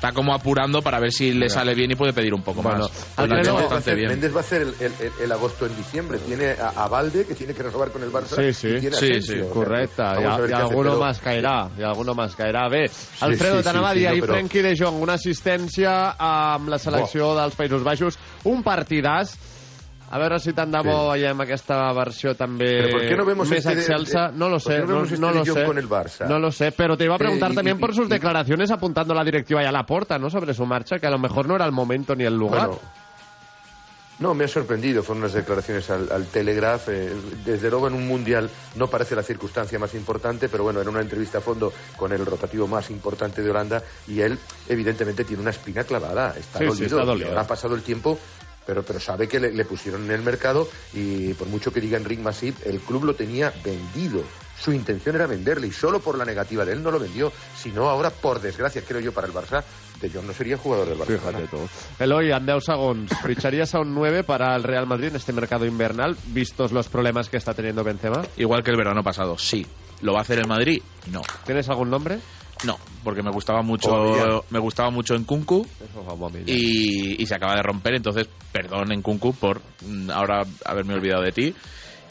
Speaker 34: Está como apurando para ver si le sale bien y puede pedir un poco
Speaker 2: Bueno,
Speaker 34: más. Pues
Speaker 33: Méndez va a
Speaker 34: bastante
Speaker 33: hacer-
Speaker 34: bien.
Speaker 33: Méndez va a hacer el, el- el- el agosto en diciembre. Tiene a, a Valde, que tiene que renovar con el Barça.
Speaker 2: Sí, sí.
Speaker 33: y tiene a
Speaker 2: Sí,
Speaker 33: Asensio.
Speaker 2: sí,
Speaker 33: O sea,
Speaker 2: I,
Speaker 33: a
Speaker 2: i
Speaker 33: hace,
Speaker 2: alguno
Speaker 33: pero-
Speaker 2: más caerà. I alguno más caerà. Bé, Alfredo,
Speaker 33: sí,
Speaker 2: t'anava a
Speaker 33: sí,
Speaker 2: dir
Speaker 33: no, però-
Speaker 2: Frenkie de Jong, una assistència amb la selecció dels Països Baixos, un partidàs. A veure si de bo veiem aquesta versió també
Speaker 33: Pero ¿por qué no vemos
Speaker 2: més
Speaker 33: este de-
Speaker 2: excelsa.
Speaker 33: de-
Speaker 2: No lo
Speaker 33: qué
Speaker 2: sé,
Speaker 33: no
Speaker 2: no,
Speaker 33: este
Speaker 2: no lo sé.
Speaker 33: con el Barça?
Speaker 2: No lo sé, pero te iba a preguntar
Speaker 33: Eh,
Speaker 2: también
Speaker 33: y-
Speaker 2: por sus
Speaker 33: y-
Speaker 2: declaraciones apuntando a la directiva y a la porta, ¿no? Sobre su marcha, que a lo mejor no era el momento ni el lugar.
Speaker 33: Bueno, no, me ha sorprendido. Fueron unas declaraciones al, al Telegraph. eh, desde luego, en un mundial no parece la circunstancia más importante, pero bueno, en una entrevista a fondo con el rotativo más importante de Holanda, y él, evidentemente, tiene una espina clavada. Está
Speaker 2: Sí, sí, está dolido.
Speaker 33: Ha pasado el tiempo. Pero, pero sabe que le, le pusieron en el mercado y por mucho que diga Enric Masip, el club lo tenía vendido. Su intención era venderle y solo por la negativa de él no lo vendió. Si no, ahora, por desgracia, creo yo, para el Barça, De Jong no sería jugador del Barcelona.
Speaker 2: Fíjate tú. Eloy, 10 segundos, ¿ficharías a un 9 para el Real Madrid en este mercado invernal, vistos los problemas que está teniendo Benzema?
Speaker 34: Igual que el verano pasado, sí. ¿Lo va a hacer el Madrid? No.
Speaker 2: ¿Tienes algún nombre?
Speaker 34: No, porque me gustaba mucho me gustaba mucho en Kunku y, y se acaba de romper, entonces perdón en Kunku por mm, ahora haberme olvidado de ti.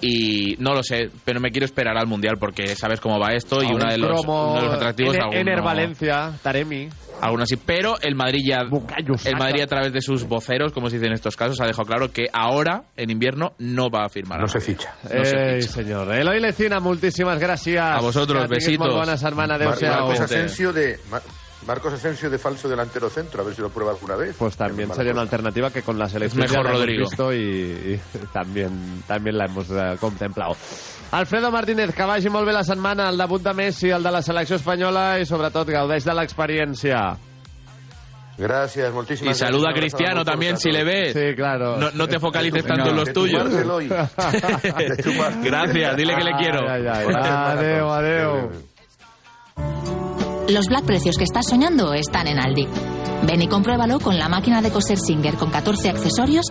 Speaker 34: Y no lo sé, pero me quiero esperar al Mundial porque sabes cómo va esto y una de los,
Speaker 2: cromo
Speaker 34: uno de los atractivos
Speaker 2: Ener,
Speaker 34: alguno-
Speaker 2: Ener Valencia, Taremi.
Speaker 34: aún así. Pero el Madrid ya, el Madrid a través de sus voceros, como se dice en estos casos, ha dejado claro que ahora, en invierno, no va a firmar.
Speaker 33: No se ficha.
Speaker 34: No se
Speaker 2: Ei, senyor. Eloy Lecina, moltíssimes gràcies.
Speaker 34: A vosotros, besitos.
Speaker 2: Molt bona setmana,
Speaker 33: Mar-. Marcos Asensio de Mar- Marcos Asensio de falso delantero centro, a ver si lo prueba alguna vez.
Speaker 2: Pues también sería una alternativa que con la selección
Speaker 34: mejor
Speaker 2: ya la hemos
Speaker 34: Rodrigo.
Speaker 2: visto y, y <laughs> también, también la hemos eh, contemplado. Alfredo Martínez, que vagi molt bé la setmana, el debut de Messi, el de la selecció espanyola i sobretot gaudeix de l'experiència.
Speaker 33: Gracias,
Speaker 34: Y
Speaker 33: moltísimas
Speaker 34: saluda a. Cristiano también si le ves.
Speaker 2: Sí, claro.
Speaker 34: No, no te focalices tanto en los tuyos. <laughs> Gracias, dile que le quiero.
Speaker 2: Adéu, adéu.
Speaker 36: Los black precios que estás soñando están en Aldi. Ven y compruébalo con la máquina de coser Singer con 14 accesorios